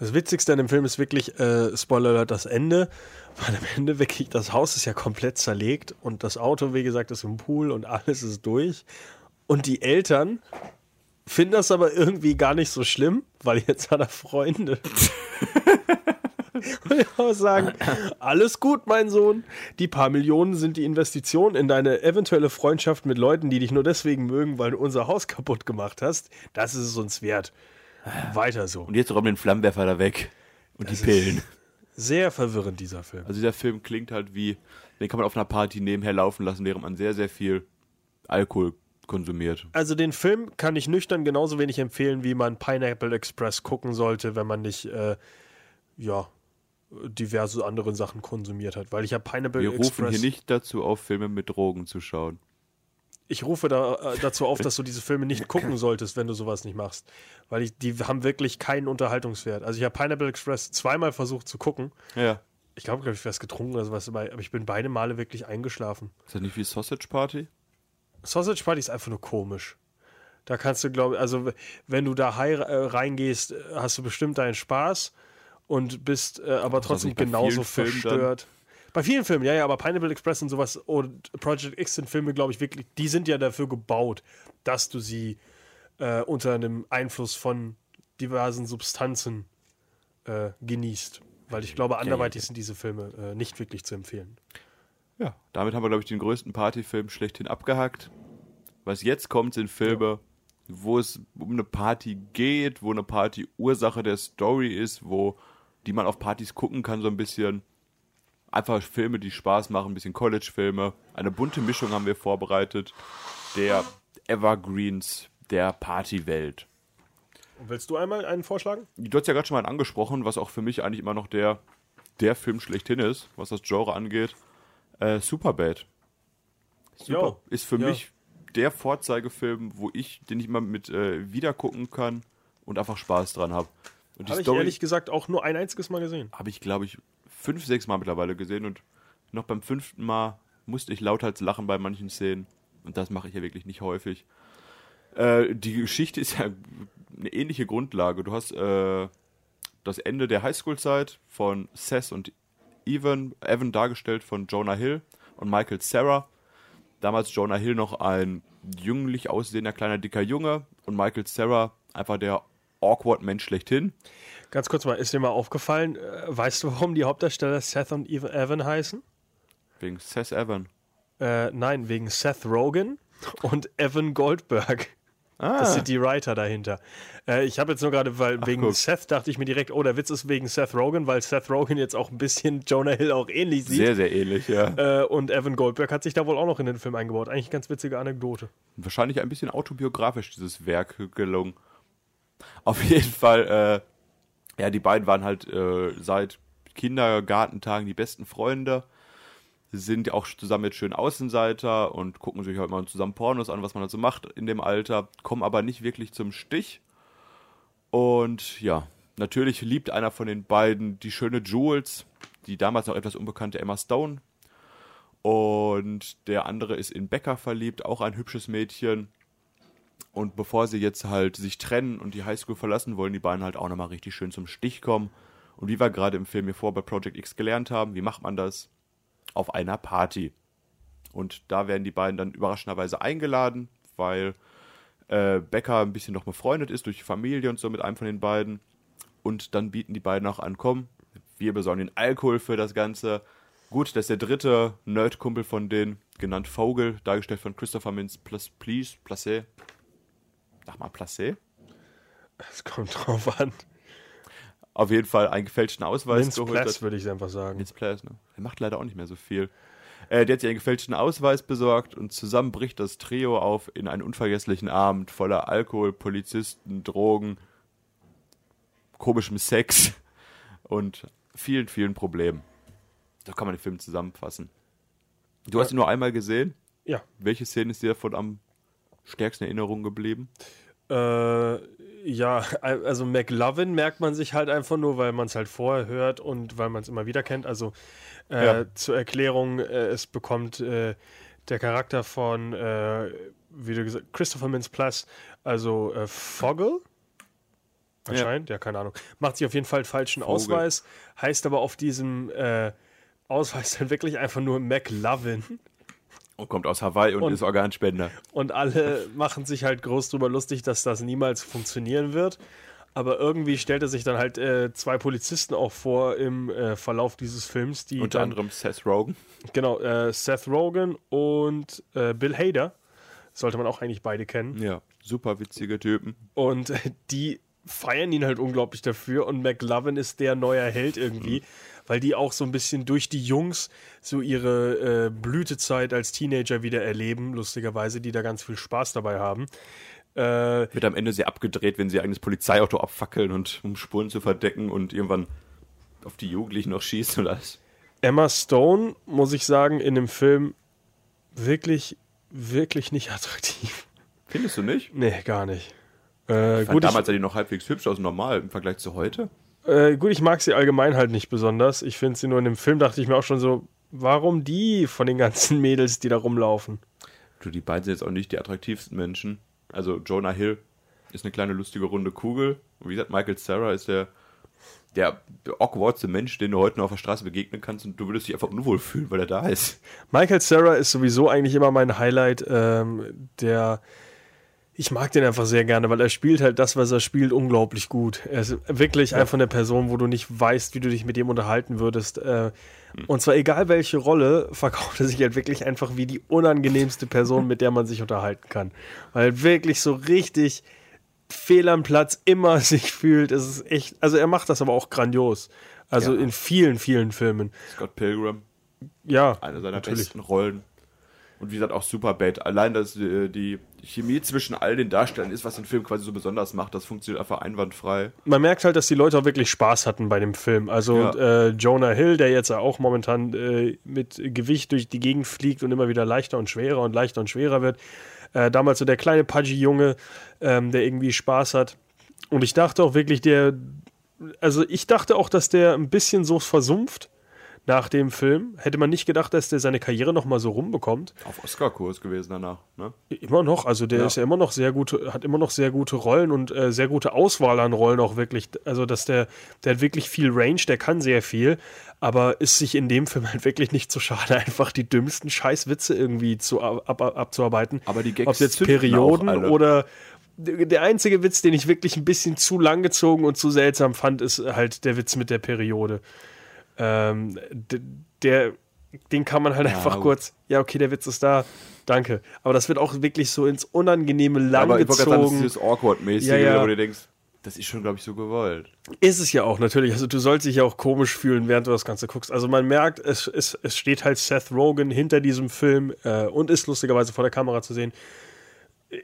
Das Witzigste an dem Film ist wirklich, äh, Spoiler Alert, das Ende. Weil am Ende wirklich, das Haus ist ja komplett zerlegt und das Auto, wie gesagt, ist im Pool und alles ist durch. Und die Eltern finden das aber irgendwie gar nicht so schlimm, weil jetzt hat er Freunde. *laughs* und ich muss sagen, alles gut, mein Sohn. Die paar Millionen sind die Investition in deine eventuelle Freundschaft mit Leuten, die dich nur deswegen mögen, weil du unser Haus kaputt gemacht hast. Das ist es uns wert. Weiter so. Und jetzt räum den Flammenwerfer da weg. Und Das die Pillen. Sehr verwirrend, dieser Film. Also dieser Film klingt halt wie, den kann man auf einer Party nebenher laufen lassen, während man sehr, sehr viel Alkohol konsumiert. Also den Film kann ich nüchtern genauso wenig empfehlen, wie man Pineapple Express gucken sollte, wenn man nicht, äh, ja, diverse andere Sachen konsumiert hat. Weil ich habe Pineapple Wir rufen Express. hier nicht dazu auf, Filme mit Drogen zu schauen. Ich rufe da, äh, dazu auf, *laughs* dass du diese Filme nicht gucken solltest, wenn du sowas nicht machst. Weil ich, die haben wirklich keinen Unterhaltungswert. Also ich habe Pineapple Express zweimal versucht zu gucken. Ja. Ich glaube, glaub ich, was getrunken oder sowas aber ich bin beide Male wirklich eingeschlafen. Ist das nicht wie Sausage Party? Sausage Party ist einfach nur komisch. Da kannst du, glaube also w- wenn du da hei- äh, reingehst, äh, hast du bestimmt deinen Spaß und bist äh, aber trotzdem genauso Filmen dann? Bei vielen Filmen, ja, ja, aber Pineapple Express und sowas und Project X sind Filme, glaube ich, wirklich, die sind ja dafür gebaut, dass du sie äh, unter einem Einfluss von diversen Substanzen äh, genießt. Weil ich glaube, anderweitig sind diese Filme äh, nicht wirklich zu empfehlen. Ja. Damit haben wir, glaube ich, den größten Partyfilm schlechthin abgehakt. Was jetzt kommt, sind Filme, wo es um eine Party geht, wo eine Party Ursache der Story ist, wo die man auf Partys gucken kann, so ein bisschen. Einfach Filme, die Spaß machen, ein bisschen College-Filme. Eine bunte Mischung haben wir vorbereitet. Der Evergreens der Partywelt. Und willst du einmal einen vorschlagen? Du hast ja gerade schon mal einen angesprochen, was auch für mich eigentlich immer noch der, der Film schlechthin ist, was das Genre angeht. Äh, Superbad. Super. Jo, Ist für ja. mich der Vorzeigefilm, wo ich, den ich immer mit äh, wiedergucken kann und einfach Spaß dran habe. Habe ich ehrlich gesagt auch nur ein einziges Mal gesehen. habe ich, glaube ich, fünf, sechs Mal mittlerweile gesehen und noch beim fünften Mal musste ich lauthals lachen bei manchen Szenen. Und das mache ich ja wirklich nicht häufig. Äh, die Geschichte ist ja eine ähnliche Grundlage. Du hast äh, das Ende der Highschool-Zeit von Seth und Evan, Evan dargestellt von Jonah Hill und Michael Sarah. Damals Jonah Hill noch ein jünglich aussehender kleiner dicker Junge und Michael Sarah einfach der awkward Mensch schlechthin. Ganz kurz mal, ist dir mal aufgefallen, äh, weißt du, warum die Hauptdarsteller Seth und Ev- Evan heißen? Wegen Seth Evan. Äh, nein, wegen Seth Rogen und Evan Goldberg. Das sind die Writer dahinter. Äh, ich habe jetzt nur gerade, weil wegen guck. Seth dachte ich mir direkt, oh, der Witz ist wegen Seth Rogen, weil Seth Rogen jetzt auch ein bisschen Jonah Hill auch ähnlich sieht. Sehr, sehr ähnlich, ja. Äh, und Evan Goldberg hat sich da wohl auch noch in den Film eingebaut. Eigentlich ganz witzige Anekdote. Wahrscheinlich ein bisschen autobiografisch, dieses Werk gelungen. Auf jeden Fall, äh, ja, die beiden waren halt äh, seit Kindergartentagen die besten Freunde. sind auch zusammen jetzt schön Außenseiter und gucken sich halt mal zusammen Pornos an, was man halt so macht in dem Alter, kommen aber nicht wirklich zum Stich. Und ja, natürlich liebt einer von den beiden die schöne Jules, die damals noch etwas unbekannte Emma Stone. Und der andere ist in Becca verliebt, auch ein hübsches Mädchen. Und bevor sie jetzt halt sich trennen und die Highschool verlassen, wollen die beiden halt auch nochmal richtig schön zum Stich kommen. Und wie wir gerade im Film hier vor bei Project X gelernt haben, wie macht man das? Auf einer Party. Und da werden die beiden dann überraschenderweise eingeladen, weil äh, Becker ein bisschen noch befreundet ist durch die Familie und so mit einem von den beiden. Und dann bieten die beiden auch an, komm, wir besorgen den Alkohol für das Ganze. Gut, das ist der dritte Nerdkumpel von denen, genannt Vogel, dargestellt von Christopher Mintz Please, Placé. Sag mal, Placé? Es kommt drauf an. Auf jeden Fall einen gefälschten Ausweis Vince geholt. Würde ich einfach sagen. Vince Place, ne? Er macht leider auch nicht mehr so viel. Äh, der hat sich einen gefälschten Ausweis besorgt und zusammen bricht das Trio auf in einen unvergesslichen Abend voller Alkohol, Polizisten, Drogen, komischem Sex und vielen, vielen Problemen. So kann man den Film zusammenfassen. Du hast ihn nur einmal gesehen. Ja. Welche Szene ist dir davon am stärksten in Erinnerung geblieben? Äh, ja, also McLovin merkt man sich halt einfach nur, weil man es halt vorher hört und weil man es immer wieder kennt. Also äh, Ja. zur Erklärung, äh, es bekommt äh, der Charakter von, äh, wie du gesagt Christopher Mintz-Plasse, also äh, Fogel, anscheinend, ja. keine Ahnung, macht sich auf jeden Fall einen falschen Vogel. Ausweis, heißt aber auf diesem Ausweis dann *laughs* wirklich einfach nur McLovin. Und kommt aus Hawaii und, Und- ist Organspender. Und alle machen sich halt groß drüber lustig, dass das niemals funktionieren wird. Aber irgendwie stellt er sich dann halt äh, zwei Polizisten auch vor im äh, Verlauf dieses Films, die Unter dann, anderem Seth Rogen. genau, äh, Seth Rogen und äh, Bill Hader, sollte man auch eigentlich beide kennen. Ja, super witzige Typen. Und äh, die feiern ihn halt unglaublich dafür und McLovin ist der neue Held irgendwie, weil die auch so ein bisschen durch die Jungs so ihre äh, Blütezeit als Teenager wieder erleben, lustigerweise, die da ganz viel Spaß dabei haben. Äh, Wird am Ende sehr abgedreht, wenn sie ihr eigenes Polizeiauto abfackeln und um Spuren zu verdecken und irgendwann auf die Jugendlichen noch schießen und alles. Emma Stone, muss ich sagen, in dem Film wirklich, wirklich nicht *laughs* attraktiv. Findest du nicht? Nee, gar nicht. Äh, Ich fand gut, damals sah die noch halbwegs hübsch aus, normal im Vergleich zu heute. äh, gut, ich mag sie allgemein halt nicht besonders. Ich finde sie nur in dem Film, dachte ich mir auch schon so, warum die von den ganzen *laughs* Mädels, die da rumlaufen? Du, die beiden sind jetzt auch nicht die attraktivsten Menschen. Also Jonah Hill ist eine kleine lustige runde Kugel. Und wie gesagt, Michael Sarah ist der, der awkwardste Mensch, den du heute noch auf der Straße begegnen kannst und du würdest dich einfach unwohl fühlen, weil er da ist. Michael Sarah ist sowieso eigentlich immer mein Highlight. Ähm, der, ich mag den einfach sehr gerne, weil er spielt halt das, was er spielt, unglaublich gut. Er ist wirklich einfach eine Person, wo du nicht weißt, wie du dich mit ihm unterhalten würdest. Äh, und zwar egal welche Rolle, *laughs* verkauft er sich halt wirklich einfach wie die unangenehmste Person, mit der man sich unterhalten kann. Weil er wirklich so richtig fehl am Platz immer *laughs* sich fühlt. Es ist echt, also er macht das aber auch grandios. Also Ja. in vielen, vielen Filmen. Scott Pilgrim, Ja, eine seiner natürlich. besten Rollen. Und wie gesagt, auch Superbad. Allein, dass äh, die Chemie zwischen all den Darstellern ist, was den Film quasi so besonders macht, das funktioniert einfach einwandfrei. man merkt halt, dass die Leute auch wirklich Spaß hatten bei dem Film. Also Ja. äh, Jonah Hill, der jetzt ja auch momentan äh, mit Gewicht durch die Gegend fliegt und immer wieder leichter und schwerer und leichter und schwerer wird. Äh, damals so der kleine pudgy Junge, ähm, der irgendwie Spaß hat. Und ich dachte auch wirklich, der, also ich dachte auch, dass der ein bisschen so versumpft nach dem Film. Hätte man nicht gedacht, dass der seine Karriere noch mal so rumbekommt. Auf Oscar-Kurs gewesen danach. Ne? Immer noch, also der Ja. ist ja immer noch sehr gute, hat immer noch sehr gute Rollen und äh, sehr gute Auswahl an Rollen auch wirklich. Also, dass der, der hat wirklich viel Range, der kann sehr viel, aber ist sich in dem Film *laughs* halt wirklich nicht so schade, einfach die dümmsten Scheißwitze irgendwie zu, ab, ab, abzuarbeiten. Aber die Gags Ob jetzt Perioden oder der einzige Witz, den ich wirklich ein bisschen zu lang gezogen und zu seltsam fand, ist halt der Witz mit der Periode. Ähm, der, den kann man halt einfach gut. kurz, ja, okay, der Witz ist da, danke. Aber das wird auch wirklich so ins Unangenehme Aber ich wollte gerade sagen, das ist Awkward-mäßige, Ja, ja. wo du denkst, das ist schon, glaube ich, so gewollt. Ist es ja auch, natürlich. Also du sollst dich ja auch komisch fühlen, während du das Ganze guckst. Also man merkt, es, es, es steht halt Seth Rogen hinter diesem Film äh, und ist lustigerweise vor der Kamera zu sehen.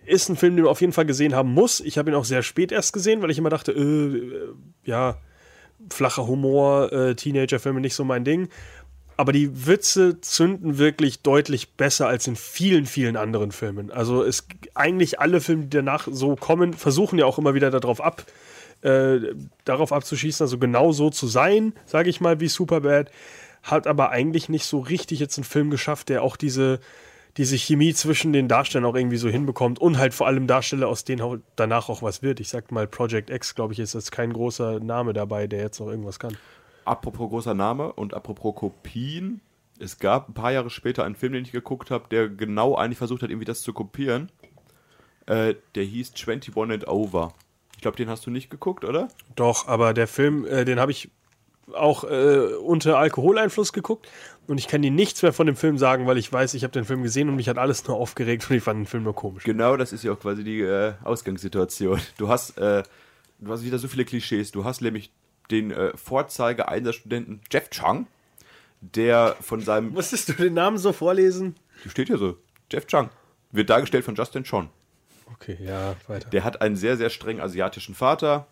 Ist ein Film, den man auf jeden Fall gesehen haben muss. Ich habe ihn auch sehr spät erst gesehen, weil ich immer dachte, äh, äh, ja, flacher Humor, äh, Teenager-Filme nicht so mein Ding. aber die Witze zünden wirklich deutlich besser als in vielen, vielen anderen Filmen. Also es eigentlich alle Filme, die danach so kommen, versuchen ja auch immer wieder darauf ab, äh, darauf abzuschießen, also genau so zu sein, sage ich mal, wie Superbad, hat aber eigentlich nicht so richtig jetzt einen Film geschafft, der auch diese diese Chemie zwischen den Darstellern auch irgendwie so hinbekommt und halt vor allem Darsteller, aus denen auch danach auch was wird. Ich sag mal, Project X, glaube ich, ist jetzt kein großer Name dabei, der jetzt noch irgendwas kann. Apropos großer Name und apropos Kopien. Es gab ein paar Jahre später einen Film, den ich geguckt habe, der genau eigentlich versucht hat, irgendwie das zu kopieren. Äh, der hieß 21 and Over. Ich glaube, den hast du nicht geguckt, oder? Doch, aber der Film, äh, den habe ich auch äh, unter Alkoholeinfluss geguckt und ich kann dir nichts mehr von dem Film sagen, weil ich weiß, ich habe den Film gesehen und mich hat alles nur aufgeregt und ich fand den Film nur komisch. Genau, das ist ja auch quasi die äh, Ausgangssituation. Du hast, äh, du hast wieder so viele Klischees. Du hast nämlich den äh, Vorzeige-Einserstudenten Jeff Chung, der von seinem. *laughs* Musstest du den Namen so vorlesen? Steht hier so. Jeff Chung. Wird dargestellt von Justin Chon. Okay, ja, weiter. Der hat einen sehr, sehr streng asiatischen Vater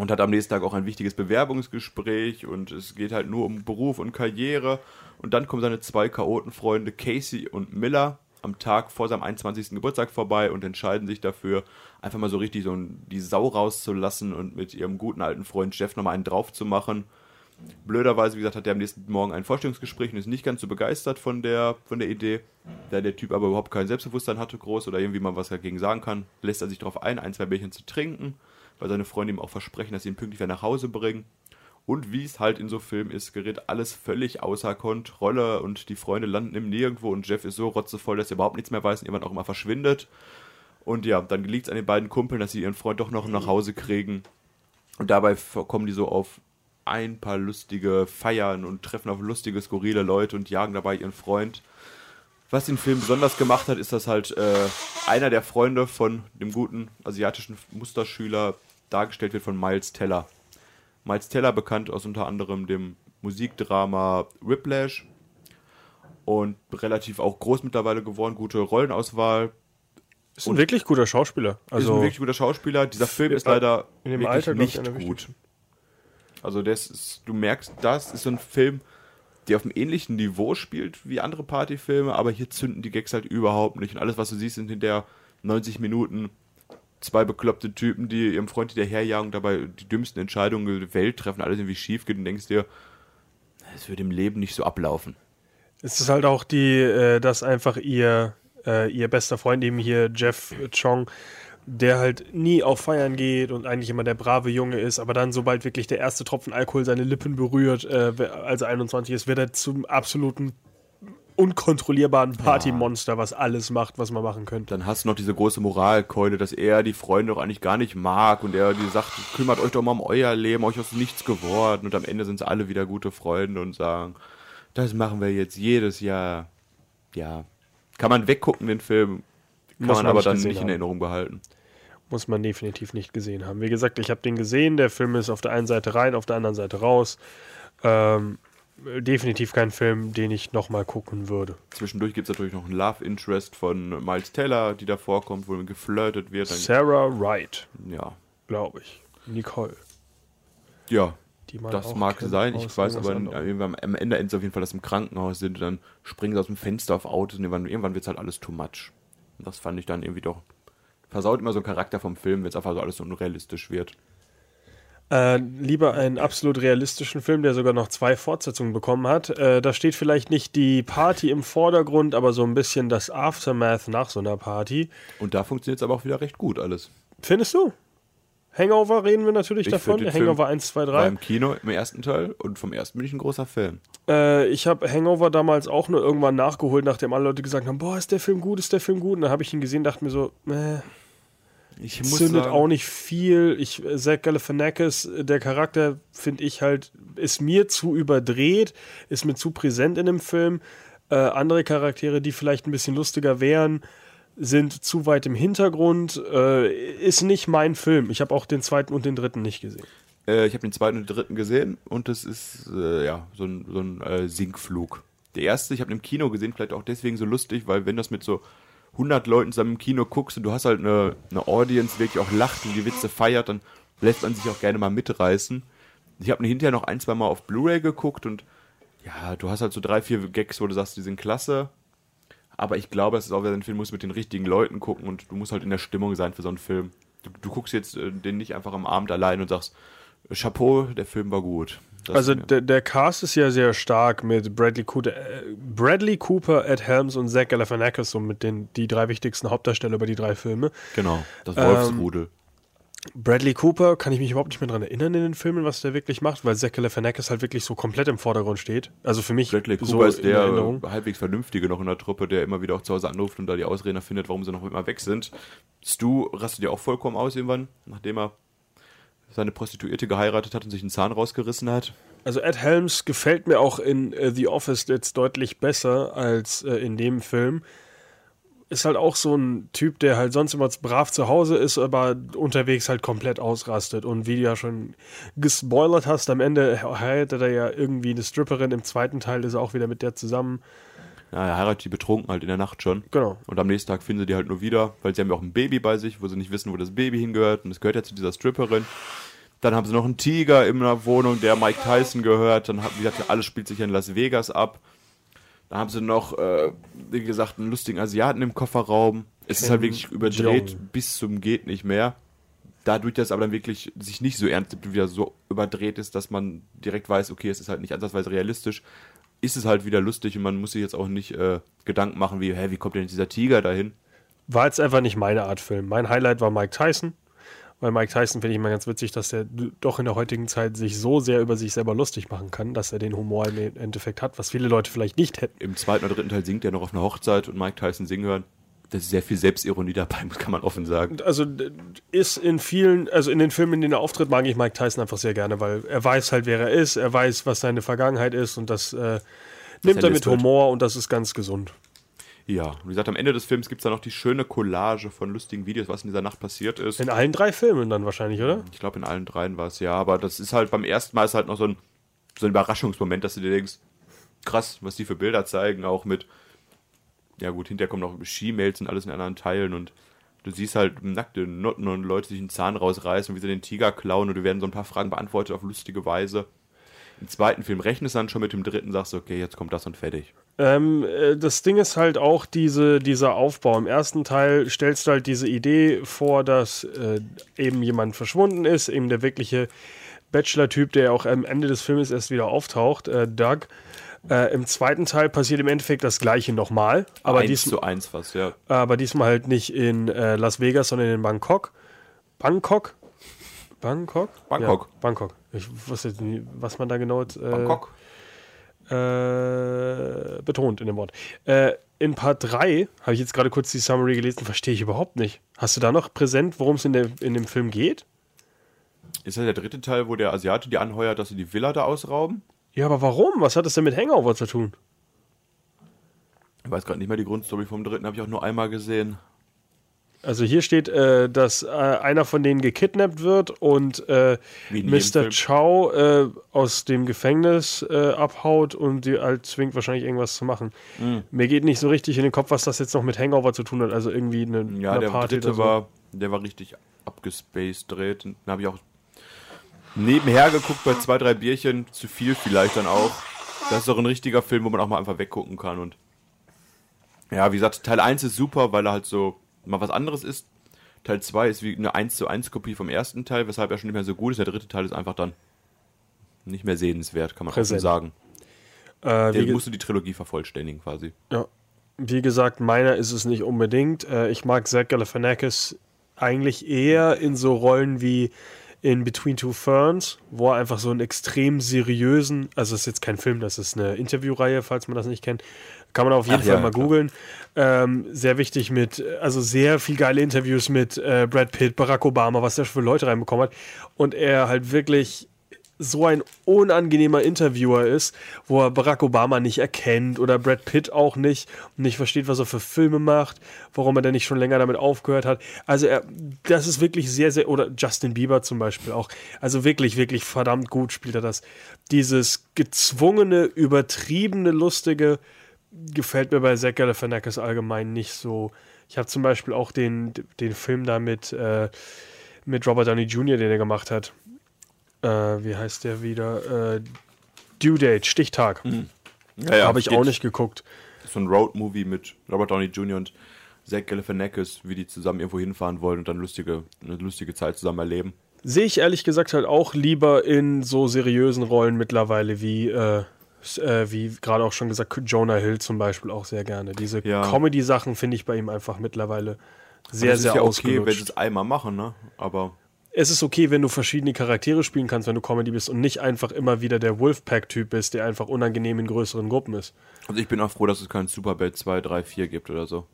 und hat am nächsten Tag auch ein wichtiges Bewerbungsgespräch und es geht halt nur um Beruf und Karriere. Und dann kommen seine zwei Chaotenfreunde Casey und Miller am Tag vor seinem 21. Geburtstag vorbei und entscheiden sich dafür, einfach mal so richtig so die Sau rauszulassen und mit ihrem guten alten Freund Jeff nochmal einen drauf zu machen. Blöderweise, wie gesagt, hat er am nächsten Morgen ein Vorstellungsgespräch und ist nicht ganz so begeistert von der, von der Idee. Da der Typ aber überhaupt kein Selbstbewusstsein hatte, groß oder irgendwie mal was dagegen sagen kann, lässt er sich darauf ein, ein, zwei Bärchen zu trinken weil seine Freunde ihm auch versprechen, dass sie ihn pünktlich wieder nach Hause bringen. Und wie es halt in so Filmen ist, gerät alles völlig außer Kontrolle und die Freunde landen im Nirgendwo und Jeff ist so rotzevoll, dass er überhaupt nichts mehr weiß und irgendwann auch immer verschwindet. Und ja, dann liegt es an den beiden Kumpeln, dass sie ihren Freund doch noch nach Hause kriegen. Und dabei kommen die so auf ein paar lustige Feiern und treffen auf lustige, skurrile Leute und jagen dabei ihren Freund. Was den Film besonders gemacht hat, ist, dass halt äh, einer der Freunde von dem guten asiatischen Musterschüler dargestellt wird von Miles Teller. Miles Teller bekannt aus unter anderem dem Musikdrama Whiplash und relativ auch groß mittlerweile geworden, gute Rollenauswahl. Ist ein wirklich guter Schauspieler. Also ist ein wirklich guter Schauspieler. Dieser Film ist leider in dem Alter nicht gut. Also das ist, du merkst, das ist so ein Film, der auf einem ähnlichen Niveau spielt wie andere Partyfilme, aber hier zünden die Gags halt überhaupt nicht. Und alles, was du siehst, sind in der 90 Minuten zwei bekloppte Typen, die ihrem Freund hinterherjagen dabei die dümmsten Entscheidungen der Welt treffen, alles irgendwie schief geht und denkst dir, es wird im Leben nicht so ablaufen. Es ist halt auch die, äh, dass einfach ihr, äh, ihr bester Freund eben hier, Jeff Chong, der halt nie auf Feiern geht und eigentlich immer der brave Junge ist, aber dann, sobald wirklich der erste Tropfen Alkohol seine Lippen berührt, äh, als er 21 ist, wird er zum absoluten unkontrollierbaren Partymonster, was alles macht, was man machen könnte. Dann hast du noch diese große Moralkeule, dass er die Freunde doch eigentlich gar nicht mag und er die sagt, kümmert euch doch mal um euer Leben, euch ist nichts geworden und am Ende sind sie alle wieder gute Freunde und sagen, das machen wir jetzt jedes Jahr. Ja, kann man weggucken, den Film, kann Muss man, man aber dann nicht in Erinnerung behalten. Muss man definitiv nicht gesehen haben. Wie gesagt, ich habe den gesehen, der Film ist auf der einen Seite rein, auf der anderen Seite raus. Ähm, definitiv kein Film, den ich nochmal gucken würde. Zwischendurch gibt es natürlich noch einen Love Interest von Miles Teller, die da vorkommt, wo geflirtet wird. Sarah Wright. Ja. Glaube ich. Nicole. Ja. das mag sein. Ich weiß aber am Ende endet es auf jeden Fall, dass sie im Krankenhaus sind und dann springen sie aus dem Fenster auf Autos und irgendwann, irgendwann wird es halt alles too much. Und das fand ich dann irgendwie doch. Versaut immer so einen Charakter vom Film, wenn es einfach so alles so unrealistisch wird. Äh, lieber einen absolut realistischen Film, der sogar noch zwei Fortsetzungen bekommen hat. Äh, da steht vielleicht nicht die Party im Vordergrund, aber so ein bisschen das Aftermath nach so einer Party. Und da funktioniert es aber auch wieder recht gut alles. Findest du? Hangover reden wir natürlich ich davon. Hangover 1, 2, 3. Beim Kino im ersten Teil und vom ersten bin ich ein großer Fan. Äh, ich habe Hangover damals auch nur irgendwann nachgeholt, nachdem alle Leute gesagt haben: Boah, ist der Film gut, ist der Film gut. Und dann habe ich ihn gesehen, dachte mir so: Äh, ich muss zündet sagen, auch nicht viel. Ich, Zach Galifianakis, der Charakter, finde ich halt, ist mir zu überdreht, ist mir zu präsent in dem Film. Äh, andere Charaktere, die vielleicht ein bisschen lustiger wären, sind zu weit im Hintergrund. Äh, ist nicht mein Film. Ich habe auch den zweiten und den dritten nicht gesehen. Äh, ich habe den zweiten und den dritten gesehen und es ist äh, ja so ein, so ein äh, Sinkflug. Der erste, ich habe im Kino gesehen, vielleicht auch deswegen so lustig, weil wenn das mit so 100 Leuten zusammen im Kino guckst und du hast halt eine, eine Audience, die wirklich auch lacht und die Witze feiert, dann lässt man sich auch gerne mal mitreißen. Ich habe hinterher noch ein, zwei Mal auf Blu-ray geguckt und ja, du hast halt so drei, vier Gags, wo du sagst, die sind klasse. Aber ich glaube, es ist auch wieder ein Film, musst mit den richtigen Leuten gucken und du musst halt in der Stimmung sein für so einen Film. Du, du guckst jetzt äh, den nicht einfach am Abend allein und sagst, Chapeau, der Film war gut. Das Also der, der Cast ist ja sehr stark mit Bradley Cooper, äh, Bradley Cooper, Ed Helms und Zach Galifianakis, so mit den die drei wichtigsten Hauptdarsteller über die drei Filme. genau, das ähm, Wolfsrudel. Bradley Cooper kann ich mich überhaupt nicht mehr dran erinnern in den Filmen, was der wirklich macht, weil Zach Galifianakis halt wirklich so komplett im Vordergrund steht. Also für mich Bradley Cooper so ist der Erinnerung. halbwegs Vernünftige noch in der Truppe, der immer wieder auch zu Hause anruft und da die Ausreden findet, warum sie noch immer weg sind. Stu rastet ja auch vollkommen aus irgendwann, nachdem er seine Prostituierte geheiratet hat und sich einen Zahn rausgerissen hat. Also Ed Helms gefällt mir auch in äh, The Office jetzt deutlich besser als äh, in dem Film. Ist halt auch so ein Typ, der halt sonst immer brav zu Hause ist, aber unterwegs halt komplett ausrastet. Und wie du ja schon gespoilert hast, am Ende heiratet er ja irgendwie eine Stripperin. Im zweiten Teil ist er auch wieder mit der zusammen. Ja, er heiratet die betrunken halt in der Nacht schon. Genau. Und am nächsten Tag finden sie die halt nur wieder, weil sie haben ja auch ein Baby bei sich, wo sie nicht wissen, wo das Baby hingehört. Und es gehört ja zu dieser Stripperin. Dann haben sie noch einen Tiger in einer Wohnung, der Mike Tyson gehört. Dann, hat- wie gesagt, alles spielt sich in Las Vegas ab. Dann haben sie noch, äh, wie gesagt, einen lustigen Asiaten im Kofferraum. Es ist halt wirklich überdreht bis zum geht nicht mehr. Dadurch, dass aber dann wirklich sich nicht so ernst wieder so überdreht ist, dass man direkt weiß, okay, es ist halt nicht ansatzweise realistisch, ist es halt wieder lustig und man muss sich jetzt auch nicht äh, Gedanken machen, wie, hä, wie kommt denn dieser Tiger dahin? War jetzt einfach nicht meine Art Film. Mein Highlight war Mike Tyson. Weil Mike Tyson finde ich immer ganz witzig, dass er doch in der heutigen Zeit sich so sehr über sich selber lustig machen kann, dass er den Humor im Endeffekt hat, was viele Leute vielleicht nicht hätten. Im zweiten oder dritten Teil singt er noch auf einer Hochzeit und Mike Tyson singen hören. Da ist sehr viel Selbstironie dabei, *laughs* kann man offen sagen. Also ist in vielen, also in den Filmen, in denen er auftritt, mag ich Mike Tyson einfach sehr gerne, weil er weiß halt, wer er ist, er weiß, was seine Vergangenheit ist und das äh, nimmt er mit. Humor und das ist ganz gesund. Ja, und wie gesagt, am Ende des Films gibt es dann noch die schöne Collage von lustigen Videos, was in dieser Nacht passiert ist. In allen drei Filmen dann wahrscheinlich, oder? Ich glaube, in allen dreien war es ja, aber das ist halt beim ersten Mal ist halt noch so ein, so ein Überraschungsmoment, dass du dir denkst, krass, was die für Bilder zeigen, auch mit, ja gut, hinterher kommen noch Skimails und alles in anderen Teilen und du siehst halt nackte Nutten und Leute sich einen Zahn rausreißen und wie sie den Tiger klauen und du werden so ein paar Fragen beantwortet auf lustige Weise. Im zweiten Film rechnest du dann schon mit dem dritten, sagst du, okay, jetzt kommt das und fertig. Ähm, äh, das Ding ist halt auch diese, dieser Aufbau. Im ersten Teil stellst du halt diese Idee vor, dass äh, eben jemand verschwunden ist, eben der wirkliche Bachelor-Typ, der auch am Ende des Films erst wieder auftaucht, äh, Doug. Äh, Im zweiten Teil passiert im Endeffekt das gleiche nochmal, aber, eins zu eins fast, ja. aber diesmal halt nicht in äh, Las Vegas, sondern in Bangkok. Bangkok? Bangkok? Bangkok. Ja, Bangkok. Ich wusste jetzt nie, was man da genau äh, Bangkok. äh, betont in dem Wort. Äh, in Part 3 habe ich jetzt gerade kurz die Summary gelesen, verstehe ich überhaupt nicht. Hast du da noch präsent, worum es in, der- in dem Film geht? Ist das der dritte Teil, wo der Asiate die anheuert, dass sie die Villa da ausrauben? Ja, aber warum? Was hat das denn mit Hangover zu tun? Ich weiß gerade nicht mehr die Grundstory vom dritten, habe ich auch nur einmal gesehen. Also hier steht, äh, dass äh, einer von denen gekidnappt wird und äh, Mr. Chow äh, aus dem Gefängnis äh, abhaut und die halt zwingt wahrscheinlich irgendwas zu machen. Mhm. Mir geht nicht so richtig in den Kopf, was das jetzt noch mit Hangover zu tun hat. Also irgendwie eine, Ja, eine der Party dritte so. war, der war richtig abgespaced dreht. Den habe ich auch nebenher geguckt bei zwei, drei Bierchen, zu viel vielleicht dann auch. Das ist doch ein richtiger Film, wo man auch mal einfach weggucken kann und ja, wie gesagt, Teil 1 ist super, weil er halt so mal was anderes ist. Teil 2 ist wie eine 1 zu 1 Kopie vom ersten Teil, weshalb er schon nicht mehr so gut ist. Der dritte Teil ist einfach dann nicht mehr sehenswert, kann man auch schon Präsent. sagen. Äh, Der ge- musste die Trilogie vervollständigen quasi. Ja. Wie gesagt, meiner ist es nicht unbedingt. Äh, ich mag Zach Galifianakis eigentlich eher in so Rollen wie in Between Two Ferns, wo er einfach so einen extrem seriösen, also es ist jetzt kein Film, das ist eine Interviewreihe, falls man das nicht kennt, kann man auf jeden Ach Fall ja, mal klar. googeln. Ähm, sehr wichtig mit, also sehr viel geile Interviews mit äh, Brad Pitt, Barack Obama, was der für Leute reinbekommen hat. Und er halt wirklich so ein unangenehmer Interviewer ist, wo er Barack Obama nicht erkennt oder Brad Pitt auch nicht und nicht versteht, was er für Filme macht, warum er denn nicht schon länger damit aufgehört hat. Also er, das ist wirklich sehr, sehr, oder Justin Bieber zum Beispiel auch. Also wirklich, wirklich verdammt gut spielt er das. Dieses gezwungene, übertriebene, lustige gefällt mir bei Zach Galifianakis allgemein nicht so. Ich habe zum Beispiel auch den, den Film da mit, äh, mit Robert Downey Jr., den er gemacht hat. Äh, wie heißt der wieder? Äh, Due Date, Stichtag. Ja, ja, Habe ich auch nicht geguckt. So ein Road-Movie mit Robert Downey Jr. und Zach Galifianakis, wie die zusammen irgendwo hinfahren wollen und dann lustige, eine lustige Zeit zusammen erleben. Sehe ich ehrlich gesagt halt auch lieber in so seriösen Rollen mittlerweile wie, äh, äh, wie gerade auch schon gesagt, Jonah Hill zum Beispiel auch sehr gerne. Diese Ja. Comedy-Sachen finde ich bei ihm einfach mittlerweile sehr, das sehr ist ja okay, wenn sie es einmal machen, ne? Aber es ist okay, wenn du verschiedene Charaktere spielen kannst, wenn du Comedy bist und nicht einfach immer wieder der Wolfpack-Typ bist, der einfach unangenehm in größeren Gruppen ist. also ich bin auch froh, dass es kein Superbad 2, 3, 4 gibt oder so.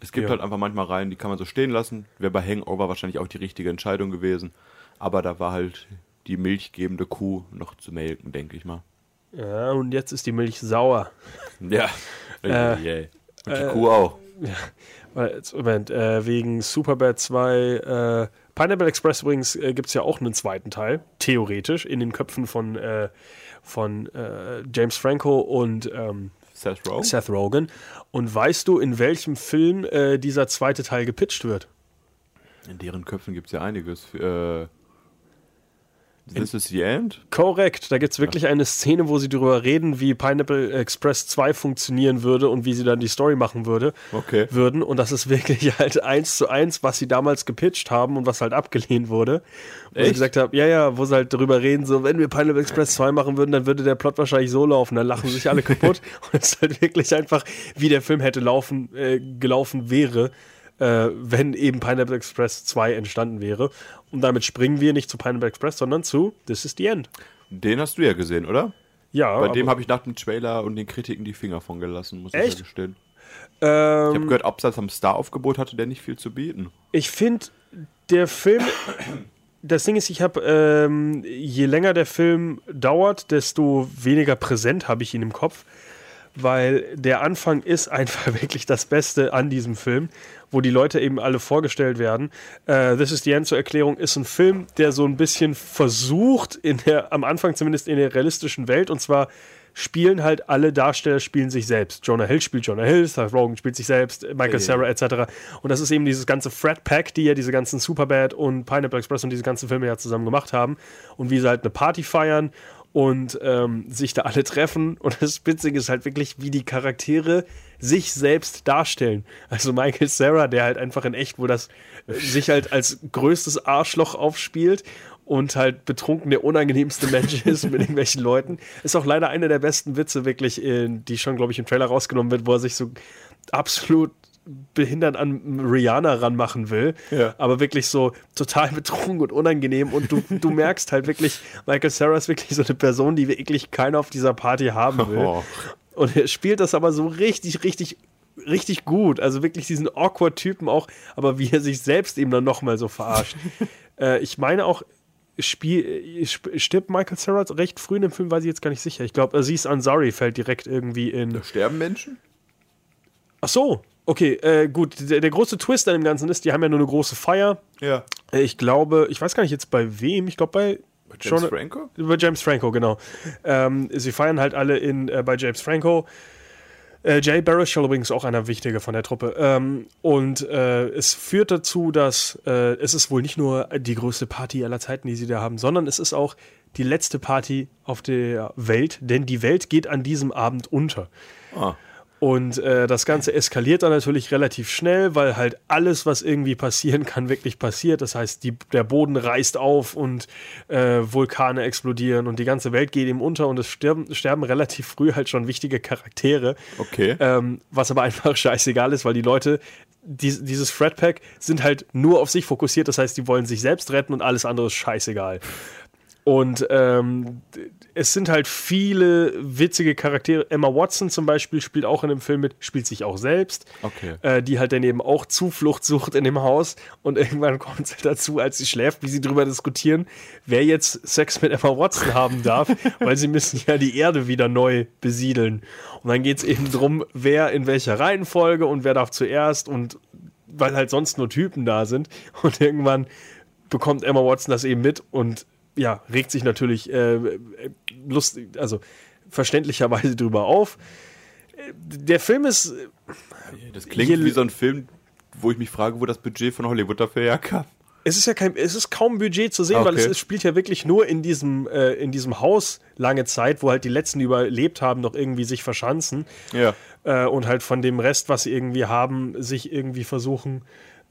Es gibt Ja. halt einfach manchmal Reihen, die kann man so stehen lassen. Wäre bei Hangover wahrscheinlich auch die richtige Entscheidung gewesen. Aber da war halt die milchgebende Kuh noch zu melken, denke ich mal. Ja, und jetzt ist die Milch sauer. *laughs* Ja. Äh, yeah. Und die Kuh auch. *laughs* Jetzt, Moment, äh, wegen Superbad 2, äh, Pineapple Express übrigens äh, gibt es ja auch einen zweiten Teil, theoretisch, in den Köpfen von, äh, von äh, James Franco und ähm, Seth Rogen? Seth Rogen. Und weißt du, in welchem Film äh, dieser zweite Teil gepitcht wird? In deren Köpfen gibt es ja einiges. Äh, This is the end? Korrekt, da gibt es wirklich eine Szene, wo sie darüber reden, wie Pineapple Express 2 funktionieren würde und wie sie dann die Story machen würde, Okay. würden. Und das ist wirklich *laughs* halt eins zu eins, was sie damals gepitcht haben und was halt abgelehnt wurde. Wo sie Echt? gesagt haben, ja, ja, wo sie halt darüber reden, so, wenn wir Pineapple Express 2 machen würden, dann würde der Plot wahrscheinlich so laufen. Dann lachen sich alle *laughs* kaputt. und es ist halt wirklich einfach, wie der Film hätte laufen, äh, gelaufen wäre, äh, wenn eben Pineapple Express 2 entstanden wäre. Und damit springen wir nicht zu Pineapple Express, sondern zu This is the End. Den hast du ja gesehen, oder? Ja, Bei dem habe ich nach dem Trailer und den Kritiken die Finger von gelassen, muss ich Echt? ja gestehen. ähm, Ich habe gehört, abseits am Star-Aufgebot hatte der nicht viel zu bieten. Ich finde, der Film. Das Ding ist, ich habe, ähm, je länger der Film dauert, desto weniger präsent habe ich ihn im Kopf, weil der Anfang ist einfach *laughs* wirklich das Beste an diesem Film, wo die Leute eben alle vorgestellt werden. Äh, This is the End zur Erklärung ist ein Film, der so ein bisschen versucht, in der, am Anfang zumindest in der realistischen Welt, und zwar spielen halt alle Darsteller spielen sich selbst. Jonah Hill spielt Jonah Hill, Seth Rogen spielt sich selbst, Michael. Cera etc. Und das ist eben dieses ganze Frat Pack, die ja diese ganzen Superbad und Pineapple Express und diese ganzen Filme ja zusammen gemacht haben und wie sie halt eine Party feiern und ähm, sich da alle treffen. Und das Witzige ist halt wirklich, wie die Charaktere sich selbst darstellen. Also Michael Cera, der halt einfach in echt, wo das sich halt als größtes Arschloch aufspielt und halt betrunken der unangenehmste Mensch *laughs* ist mit irgendwelchen Leuten. Ist auch leider einer der besten Witze wirklich, äh, die schon, glaube ich, im Trailer rausgenommen wird, wo er sich so absolut behindert an Rihanna ranmachen will, Ja. aber wirklich so total *laughs* betrunken und unangenehm und du, du merkst halt wirklich, Michael Cera ist wirklich so eine Person, die wirklich keiner auf dieser Party haben will. Oh. Und er spielt das aber so richtig, richtig, richtig gut. Also wirklich diesen awkward Typen auch, aber wie er sich selbst eben dann nochmal so verarscht. *laughs* äh, ich meine auch, Spiel, äh, sp- stirbt Michael Cera recht früh in dem Film, weiß ich jetzt gar nicht sicher. Ich glaube, Aziz Ansari fällt direkt irgendwie in. Sterben Menschen? Ach so, okay, äh, gut. Der, der große Twist an dem Ganzen ist, die haben ja nur eine große Feier. Ja. Äh, Ich glaube, ich weiß gar nicht jetzt bei wem, ich glaube bei. James John- Franco? Bei James Franco, genau. Ähm, sie feiern halt alle in, äh, bei James Franco. Äh, Jay Baruchel übrigens auch einer wichtige von der Truppe. Ähm, und äh, es führt dazu, dass äh, es ist wohl nicht nur die größte Party aller Zeiten, die sie da haben, sondern es ist auch die letzte Party auf der Welt, denn die Welt geht an diesem Abend unter. Ah. Und äh, das Ganze eskaliert dann natürlich relativ schnell, weil halt alles, was irgendwie passieren kann, wirklich passiert. Das heißt, die, der Boden reißt auf und äh, Vulkane explodieren und die ganze Welt geht ihm unter und es sterben, sterben relativ früh halt schon wichtige Charaktere. Okay. Ähm, was aber *laughs* einfach scheißegal ist, weil die Leute, dies, dieses Fred Pack sind halt nur auf sich fokussiert. Das heißt, die wollen sich selbst retten und alles andere ist scheißegal. Und ähm, es sind halt viele witzige Charaktere. Emma Watson zum Beispiel spielt auch in dem Film mit, spielt sich auch selbst. Okay. Äh, die halt daneben auch Zuflucht sucht in dem Haus. Und irgendwann *laughs* kommt es halt dazu, als sie schläft, wie sie drüber diskutieren, wer jetzt Sex mit Emma Watson haben darf, *laughs* weil sie müssen ja die Erde wieder neu besiedeln. Und dann geht es eben drum, wer in welcher Reihenfolge und wer darf zuerst und weil halt sonst nur Typen da sind. Und irgendwann bekommt Emma Watson das eben mit und ja, regt sich natürlich äh, äh, lustig, also verständlicherweise drüber auf. Äh, Der Film ist Das klingt Hier- wie so ein Film, wo ich mich frage, wo das Budget von Hollywood dafür herkam. Es ist ja kein, es ist kaum Budget zu sehen, weil es, Okay. es spielt ja wirklich nur in diesem, äh, in diesem Haus lange Zeit, wo halt die letzten die überlebt haben, noch irgendwie sich verschanzen Ja. äh, und halt von dem Rest, was sie irgendwie haben, sich irgendwie versuchen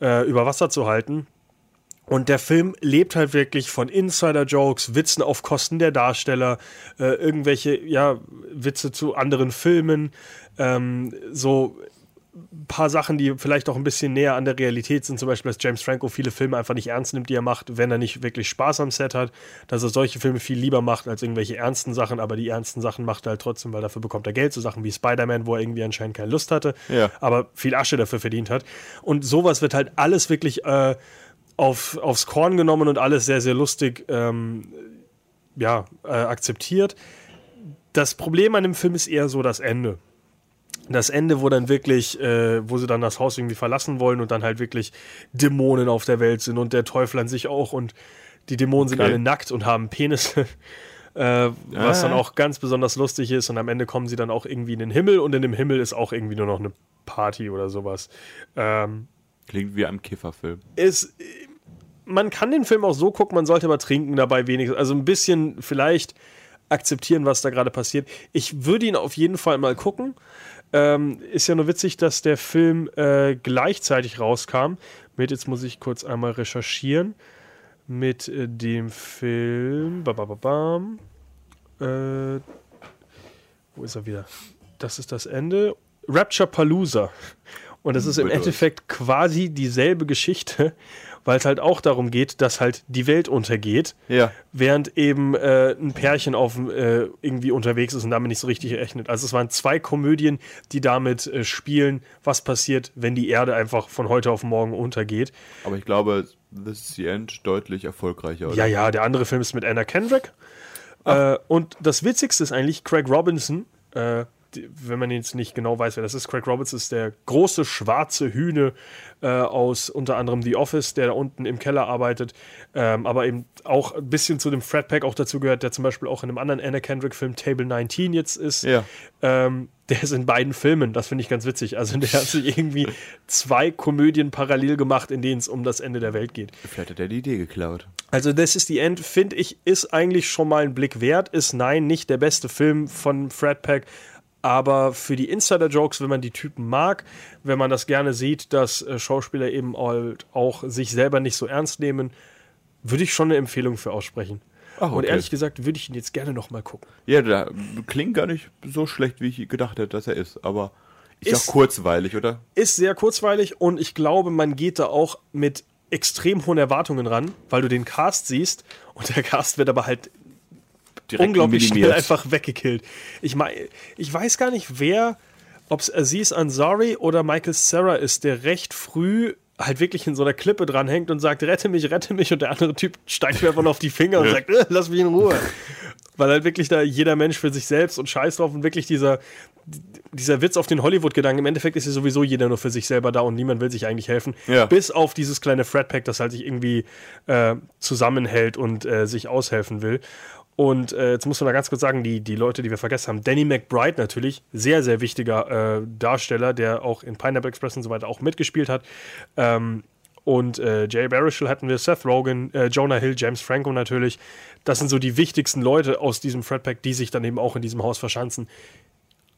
äh, über Wasser zu halten. Und der Film lebt halt wirklich von Insider-Jokes, Witzen auf Kosten der Darsteller, äh, irgendwelche ja, Witze zu anderen Filmen, ähm, so ein paar Sachen, die vielleicht auch ein bisschen näher an der Realität sind, zum Beispiel, dass James Franco viele Filme einfach nicht ernst nimmt, die er macht, wenn er nicht wirklich Spaß am Set hat, dass er solche Filme viel lieber macht als irgendwelche ernsten Sachen, aber die ernsten Sachen macht er halt trotzdem, weil dafür bekommt er Geld, so Sachen wie Spider-Man, wo er irgendwie anscheinend keine Lust hatte, Ja. aber viel Asche dafür verdient hat. Und sowas wird halt alles wirklich äh, auf, aufs Korn genommen und alles sehr, sehr lustig ähm, ja, äh, akzeptiert. Das Problem an dem Film ist eher so das Ende. Das Ende, wo dann wirklich, äh, wo sie dann das Haus irgendwie verlassen wollen und dann halt wirklich Dämonen auf der Welt sind und der Teufel an sich auch und die Dämonen sind Okay. alle nackt und haben Penisse. *laughs* Äh, was Ah. dann auch ganz besonders lustig ist und am Ende kommen sie dann auch irgendwie in den Himmel und in dem Himmel ist auch irgendwie nur noch eine Party oder sowas. Ähm, Klingt wie ein Kifferfilm. ist, man kann den Film auch so gucken, man sollte aber trinken dabei wenigstens. Also ein bisschen vielleicht akzeptieren, was da gerade passiert. Ich würde ihn auf jeden Fall mal gucken. Ähm, ist ja nur witzig, dass der Film äh, gleichzeitig rauskam. Mit, jetzt muss ich kurz einmal recherchieren, mit äh, dem Film. Ba, ba, ba, bam. Äh, wo ist er wieder? Das ist das Ende. Rapture Palooza. Und das ist im. Endeffekt quasi dieselbe Geschichte, *laughs* weil es halt auch darum geht, dass halt die Welt untergeht, Ja. während eben äh, ein Pärchen auf äh, irgendwie unterwegs ist und damit nicht so richtig rechnet. Also es waren zwei Komödien, die damit äh, spielen, was passiert, wenn die Erde einfach von heute auf morgen untergeht. Aber ich glaube, This is the End deutlich erfolgreicher, oder? Ja, ja, der andere Film ist mit Anna Kendrick. Äh, und das Witzigste ist eigentlich Craig Robinson. Wenn man jetzt nicht genau weiß, wer das ist, Craig Robinson ist der große schwarze Hühne äh, aus unter anderem The Office, der da unten im Keller arbeitet, ähm, aber eben auch ein bisschen zu dem Fred Pack auch dazu gehört, der zum Beispiel auch in einem anderen Anna Kendrick-Film Table 19 jetzt ist. Ja. Ähm, der ist in beiden Filmen, das finde ich ganz witzig. Also der hat sich irgendwie zwei Komödien parallel gemacht, in denen es um das Ende der Welt geht. Vielleicht hat er die Idee geklaut. Also This is the End, finde ich, ist eigentlich schon mal ein Blick wert. Ist nein, nicht der beste Film von Fred Pack. Aber für die Insider-Jokes, wenn man die Typen mag, wenn man das gerne sieht, dass äh, Schauspieler eben halt auch sich selber nicht so ernst nehmen, würde ich schon eine Empfehlung für aussprechen. Ach, Und okay. ehrlich gesagt, würde ich ihn jetzt gerne noch mal gucken. Ja, der klingt gar nicht so schlecht, wie ich gedacht hätte, dass er ist. Aber ist, Ist- auch kurzweilig, oder? Ist sehr kurzweilig und ich glaube, man geht da auch mit extrem hohen Erwartungen ran, weil du den Cast siehst und der Cast wird aber halt Direkt unglaublich schnell minimiert. einfach weggekillt. Ich meine, ich weiß gar nicht, wer, ob es Aziz Ansari oder Michael Sarah ist, der recht früh halt wirklich in so einer Klippe dranhängt und sagt, rette mich, rette mich und der andere Typ steigt mir einfach nur auf die Finger und sagt, äh, lass mich in Ruhe. Weil halt wirklich da jeder Mensch für sich selbst und scheiß drauf und wirklich dieser, dieser Witz auf den Hollywood-Gedanken, im Endeffekt ist ja sowieso jeder nur für sich selber da und niemand will sich eigentlich helfen. Ja. Bis auf dieses kleine Fred-Pack, das halt sich irgendwie äh, zusammenhält und äh, sich aushelfen will. Und äh, jetzt muss man da ganz kurz sagen, die, die Leute, die wir vergessen haben, Danny McBride natürlich, sehr, sehr wichtiger äh, Darsteller, der auch in Pineapple Express und so weiter auch mitgespielt hat. Ähm, und äh, Jay Baruchel hatten wir, Seth Rogen, äh, Jonah Hill, James Franco natürlich. Das sind so die wichtigsten Leute aus diesem Fred Pack, die sich dann eben auch in diesem Haus verschanzen.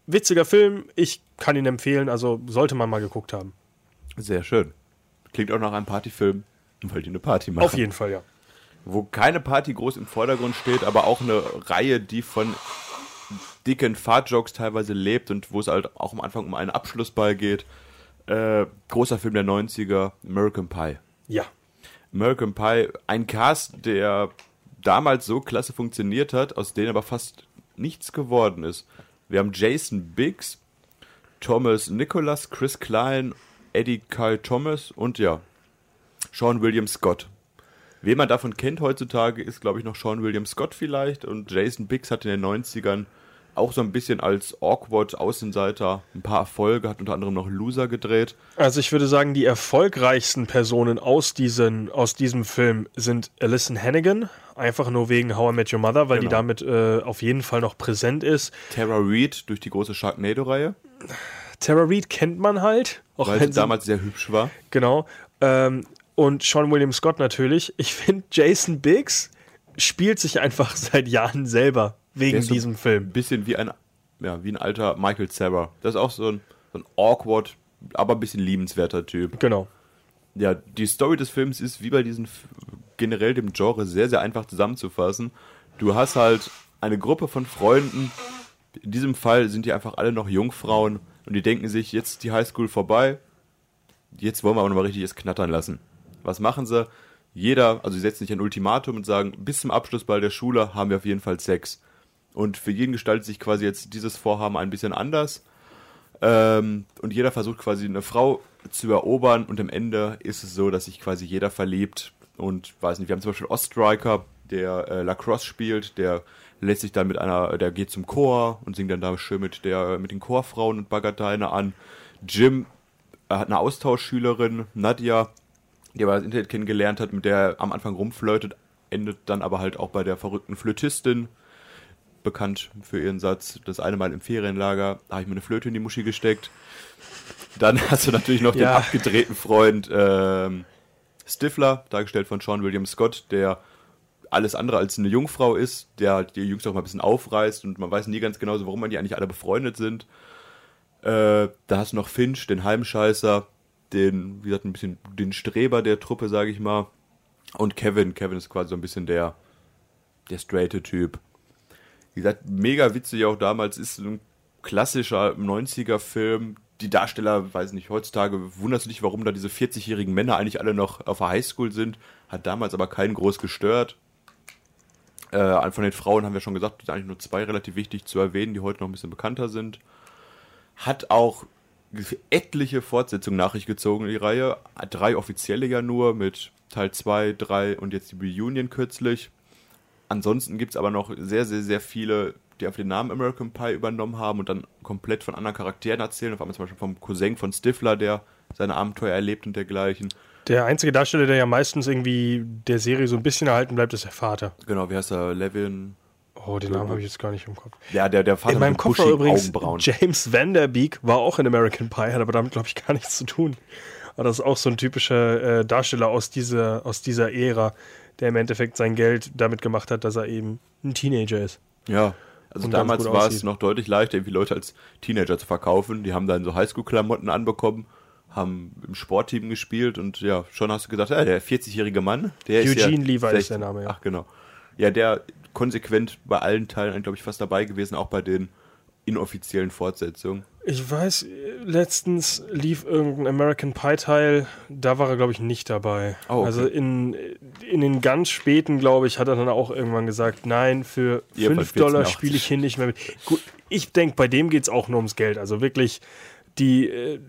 Witziger Film, ich kann ihn empfehlen, also sollte man mal geguckt haben. Sehr schön. Klingt auch nach einem Partyfilm, weil die eine Party machen. Auf jeden Fall, ja. Wo keine Party groß im Vordergrund steht, aber auch eine Reihe, die von dicken Fahrtjokes teilweise lebt und wo es halt auch am Anfang um einen Abschlussball geht. Äh, großer Film der 90er, American Pie. Ja. American Pie, ein Cast, der damals so klasse funktioniert hat, aus denen aber fast nichts geworden ist. Wir haben Jason Biggs, Thomas Nicholas, Chris Klein, Eddie Kyle Thomas und ja, Sean William Scott. Wen man davon kennt heutzutage, ist, glaube ich, noch Sean William Scott vielleicht und Jason Biggs hat in den 90ern auch so ein bisschen als awkward Außenseiter ein paar Erfolge, hat unter anderem noch Loser gedreht. Also ich würde sagen, die erfolgreichsten Personen aus, diesen, aus diesem Film sind Alison Hannigan, einfach nur wegen How I Met Your Mother, weil die Genau. damit äh, auf jeden Fall noch präsent ist. Tara Reid durch die große Sharknado-Reihe, Tara Reid kennt man halt, auch weil sie damals sehr hübsch war. Genau. Ähm, und Sean William Scott natürlich. Ich finde, Jason Biggs spielt sich einfach *laughs* seit Jahren selber wegen so diesem Film. Ein bisschen wie ein, ja, wie ein alter Michael Cera. Das ist auch so ein, so ein awkward, aber ein bisschen liebenswerter Typ. Genau. Ja, die Story des Films ist wie bei diesen F- generell dem Genre sehr, sehr einfach zusammenzufassen. Du hast halt eine Gruppe von Freunden. In diesem Fall sind die einfach alle noch Jungfrauen und die denken sich, jetzt ist die Highschool vorbei. Jetzt wollen wir aber nochmal richtig es knattern lassen. Was machen sie? Jeder, also sie setzen sich ein Ultimatum und sagen, bis zum Abschlussball der Schule haben wir auf jeden Fall Sex. Und für jeden gestaltet sich quasi jetzt dieses Vorhaben ein bisschen anders. Ähm, und jeder versucht quasi eine Frau zu erobern und am Ende ist es so, dass sich quasi jeder verliebt und weiß nicht, wir haben zum Beispiel Oststriker, der äh, Lacrosse spielt, der lässt sich dann mit einer, der geht zum Chor und singt dann da schön mit der, mit den Chorfrauen und baggert an. Jim äh, hat eine Austauschschülerin, Nadja, die er das Internet kennengelernt hat, mit der er am Anfang rumflirtet, endet dann aber halt auch bei der verrückten Flötistin, bekannt für ihren Satz, das eine Mal im Ferienlager, da habe ich mir eine Flöte in die Muschi gesteckt. Dann *laughs* hast du natürlich noch den Ja. abgedrehten Freund ähm, Stifler, dargestellt von Sean William Scott, der alles andere als eine Jungfrau ist, der halt die Jungs auch mal ein bisschen aufreißt und man weiß nie ganz genau, so, warum man die eigentlich alle befreundet sind. Äh, da hast du noch Finch, den Heimscheißer, den, wie gesagt, ein bisschen den Streber der Truppe, sage ich mal. Und Kevin. Kevin ist quasi so ein bisschen der, der straighte Typ. Wie gesagt, mega witzig auch damals, ist ein klassischer 90er-Film. Die Darsteller, weiß nicht, heutzutage wunderst du dich, warum da diese 40-jährigen Männer eigentlich alle noch auf der Highschool sind. Hat damals aber keinen groß gestört. Äh, von den Frauen haben wir schon gesagt, sind eigentlich nur zwei relativ wichtig zu erwähnen, die heute noch ein bisschen bekannter sind. Hat auch etliche Fortsetzungen nach sich gezogen, die Reihe. Drei offizielle ja nur, mit Teil 2, 3 und jetzt die Reunion kürzlich. Ansonsten gibt es aber noch sehr, sehr, sehr viele, die auf den Namen American Pie übernommen haben und dann komplett von anderen Charakteren erzählen. Auf einmal zum Beispiel vom Cousin von Stifler, der seine Abenteuer erlebt und dergleichen. Der einzige Darsteller, der ja meistens irgendwie der Serie so ein bisschen erhalten bleibt, ist der Vater. Genau, wie heißt er? Levin. Oh, den Namen habe ich jetzt gar nicht im Kopf. Ja, der, der Vater In meinem mit Kopf war übrigens Augenbrauen. James Vanderbeek war auch in American Pie, hat aber damit, glaube ich, gar nichts zu tun. Aber das ist auch so ein typischer äh, Darsteller aus dieser, aus dieser Ära, der im Endeffekt sein Geld damit gemacht hat, dass er eben ein Teenager ist. Ja, also Und damals war es aussieht. noch deutlich leichter, irgendwie Leute als Teenager zu verkaufen. Die haben dann so Highschool-Klamotten anbekommen, haben im Sportteam gespielt und ja, schon hast du gesagt, ja, der 40-jährige Mann, der ist ja Eugene Levi ist 16. der Name, ja. Ach, genau. Ja, der konsequent bei allen Teilen, glaube ich, fast dabei gewesen, auch bei den inoffiziellen Fortsetzungen. Ich weiß, letztens lief irgendein American Pie Teil, da war er, glaube ich, nicht dabei. Oh, okay. Also in, in den ganz späten, glaube ich, hat er dann auch irgendwann gesagt, nein, für Ihr 5 verspielt's Dollar spiele ich hier nicht mehr mit. Gut, ich denke, bei dem geht es auch nur ums Geld. Also wirklich die, äh,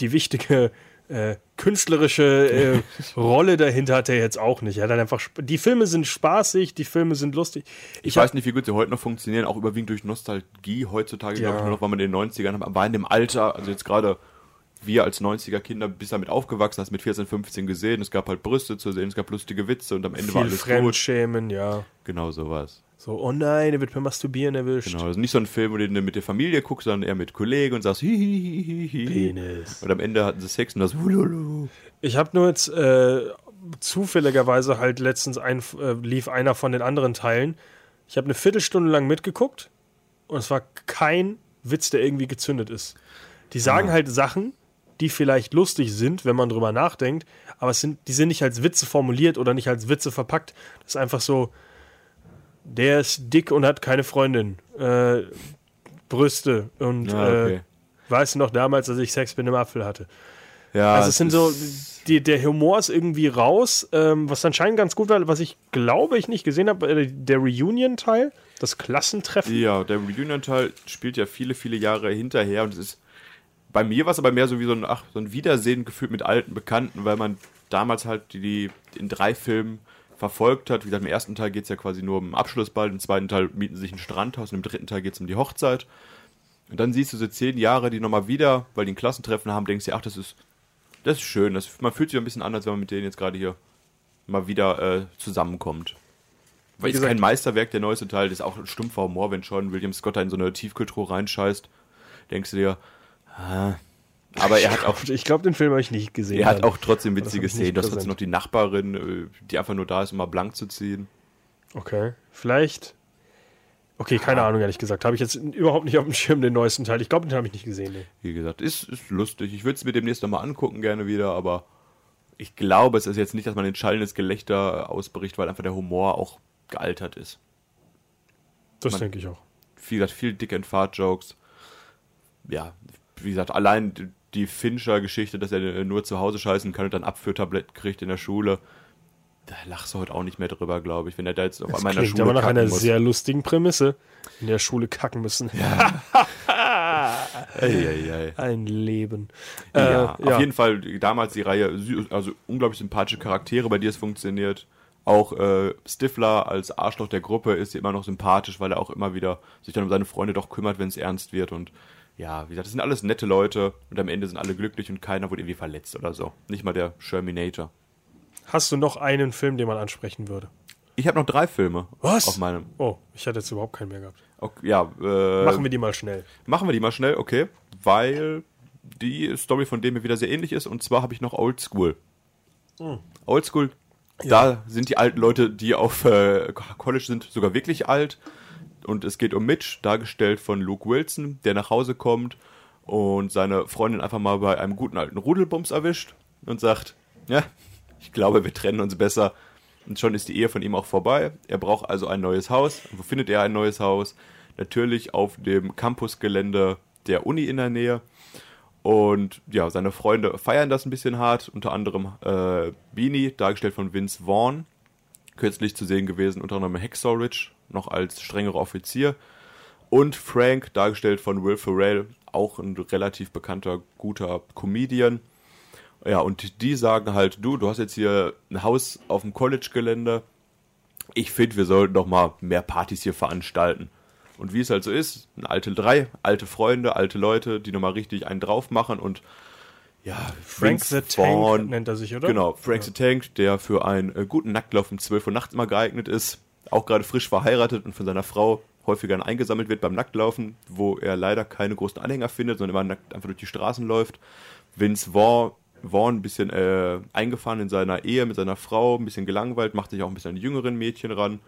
die wichtige äh, künstlerische äh, *laughs* Rolle dahinter hat er jetzt auch nicht. Er hat dann einfach, die Filme sind spaßig, die Filme sind lustig. Ich, hab- weiß nicht, wie gut sie heute noch funktionieren, auch überwiegend durch Nostalgie heutzutage, Ja. glaube ich, nur noch, weil man in den 90ern hat, aber in dem Alter, also jetzt gerade wir als 90er Kinder bist damit aufgewachsen, hast mit 14, 15 gesehen, es gab halt Brüste zu sehen, es gab lustige Witze und am Ende war viel alles gut. Fremdschämen, ja. Genau sowas. So, oh nein, er wird beim Masturbieren erwischt. Genau, also nicht so ein Film, wo du den mit der Familie guckst, sondern eher mit Kollegen und sagst hihihihi. Penis. Und am Ende hatten sie Sex und das Wululu. Ich habe nur jetzt äh, zufälligerweise halt letztens ein, äh, lief einer von den anderen Teilen. Ich habe eine Viertelstunde lang mitgeguckt und es war kein Witz, der irgendwie gezündet ist. Die sagen halt Sachen, die vielleicht lustig sind, wenn man drüber nachdenkt, aber es sind, die sind nicht als Witze formuliert oder nicht als Witze verpackt. Das ist einfach so, der ist dick und hat keine Freundin. Äh, Brüste und Ja, okay. äh, weißt du noch damals, als ich Sex mit einem Apfel hatte. Ja, Also es sind so, die, der Humor ist irgendwie raus, ähm, was anscheinend ganz gut war, was ich glaube ich nicht gesehen habe, äh, der Reunion-Teil, das Klassentreffen. Ja, der Reunion-Teil spielt ja viele, viele Jahre hinterher und es ist. Bei mir war es aber mehr so wie so ein, ach, so ein Wiedersehen gefühlt mit alten Bekannten, weil man damals halt die, die in drei Filmen verfolgt hat. Wie gesagt, im ersten Teil geht es ja quasi nur um den Abschlussball, im zweiten Teil mieten sie sich ein Strandhaus und im dritten Teil geht es um die Hochzeit. Und dann siehst du so zehn Jahre, die nochmal wieder, weil die ein Klassentreffen haben, denkst du, ach, das ist, das ist schön. Das, man fühlt sich ein bisschen an, als wenn man mit denen jetzt gerade hier mal wieder äh, zusammenkommt. Weil ist gesagt- kein Meisterwerk, der neueste Teil, das ist auch ein stumpfer Humor, wenn Sean William Scott da in so eine Tiefkultur reinscheißt, denkst du dir, ah, Aber er hat auch, Ich glaube, den Film habe ich nicht gesehen. er hat auch trotzdem witzige Szenen. Du hast noch die Nachbarin, äh, die einfach nur da ist, um mal blank zu ziehen. Okay, vielleicht. Okay, keine Ahnung, ehrlich gesagt. Habe ich jetzt überhaupt nicht auf dem Schirm den neuesten Teil. Ich glaube, den habe ich nicht gesehen. Nee. Wie gesagt, ist, ist lustig. Ich würde es mir demnächst nochmal angucken, gerne wieder, aber ich glaube, es ist jetzt nicht, dass man ein schallendes Gelächter ausbricht, weil einfach der Humor auch gealtert ist. Das Man- denke ich auch. Wie gesagt, viel Dick and Fart Jokes. Ja, wie gesagt, allein die Fincher-Geschichte, dass er nur zu Hause scheißen kann und dann Abführtabletten kriegt in der Schule. Da lachst du heute auch nicht mehr drüber, glaube ich, wenn er da jetzt auf Das einmal in der Schule aber nach einer muss. sehr lustigen Prämisse. In der Schule kacken müssen. Eieiei. *laughs* Ein Leben. Ja, Äh, auf jeden Fall damals die Reihe, also unglaublich sympathische Charaktere, bei dir es funktioniert. Auch äh, Stifler als Arschloch der Gruppe ist immer noch sympathisch, weil er auch immer wieder sich dann um seine Freunde doch kümmert, wenn es ernst wird. Und ja, wie gesagt, das sind alles nette Leute und am Ende sind alle glücklich und keiner wurde irgendwie verletzt oder so. Nicht mal der Sherminator. Hast du noch einen Film, den man ansprechen würde? Ich habe noch drei Filme Was? auf meinem. Oh, ich hatte jetzt überhaupt keinen mehr gehabt. Okay, ja, äh, Machen wir die mal schnell. Machen wir die mal schnell, okay. Weil die Story von dem mir wieder sehr ähnlich ist. Und zwar habe ich noch Old School. Old School, da sind die alten Leute, die auf äh, College sind, sogar wirklich alt. Und es geht um Mitch, dargestellt von Luke Wilson, der nach Hause kommt und seine Freundin einfach mal bei einem guten alten Rudelbums erwischt und sagt, ja, ich glaube, wir trennen uns besser. Und schon ist die Ehe von ihm auch vorbei. Er braucht also ein neues Haus. Und wo findet er ein neues Haus? Natürlich auf dem Campusgelände der Uni in der Nähe. Und ja, seine Freunde feiern das ein bisschen hart. Unter anderem äh, Beanie, dargestellt von Vince Vaughn. Kürzlich zu sehen gewesen, unter anderem Hacksaw Ridge, noch als strengerer Offizier. Und Frank, dargestellt von Will Ferrell, auch ein relativ bekannter, guter Comedian. Ja, und die sagen halt, du, du hast jetzt hier ein Haus auf dem College-Gelände. Ich finde, wir sollten doch mal mehr Partys hier veranstalten. Und wie es halt so ist, alte drei, alte Freunde, alte Leute, die nochmal richtig einen drauf machen und ja, Frank Vince the Tank Vaughn- nennt er sich, oder? Genau, Frank the Tank, der für einen äh, guten Nacktlauf um 12 Uhr nachts immer geeignet ist, auch gerade frisch verheiratet und von seiner Frau häufiger eingesammelt wird beim Nacktlaufen, wo er leider keine großen Anhänger findet, sondern immer nackt einfach durch die Straßen läuft. Vince Vaughn, Vaughn ein bisschen äh, eingefahren in seiner Ehe mit seiner Frau, ein bisschen gelangweilt, macht sich auch ein bisschen an die jüngeren Mädchen ran.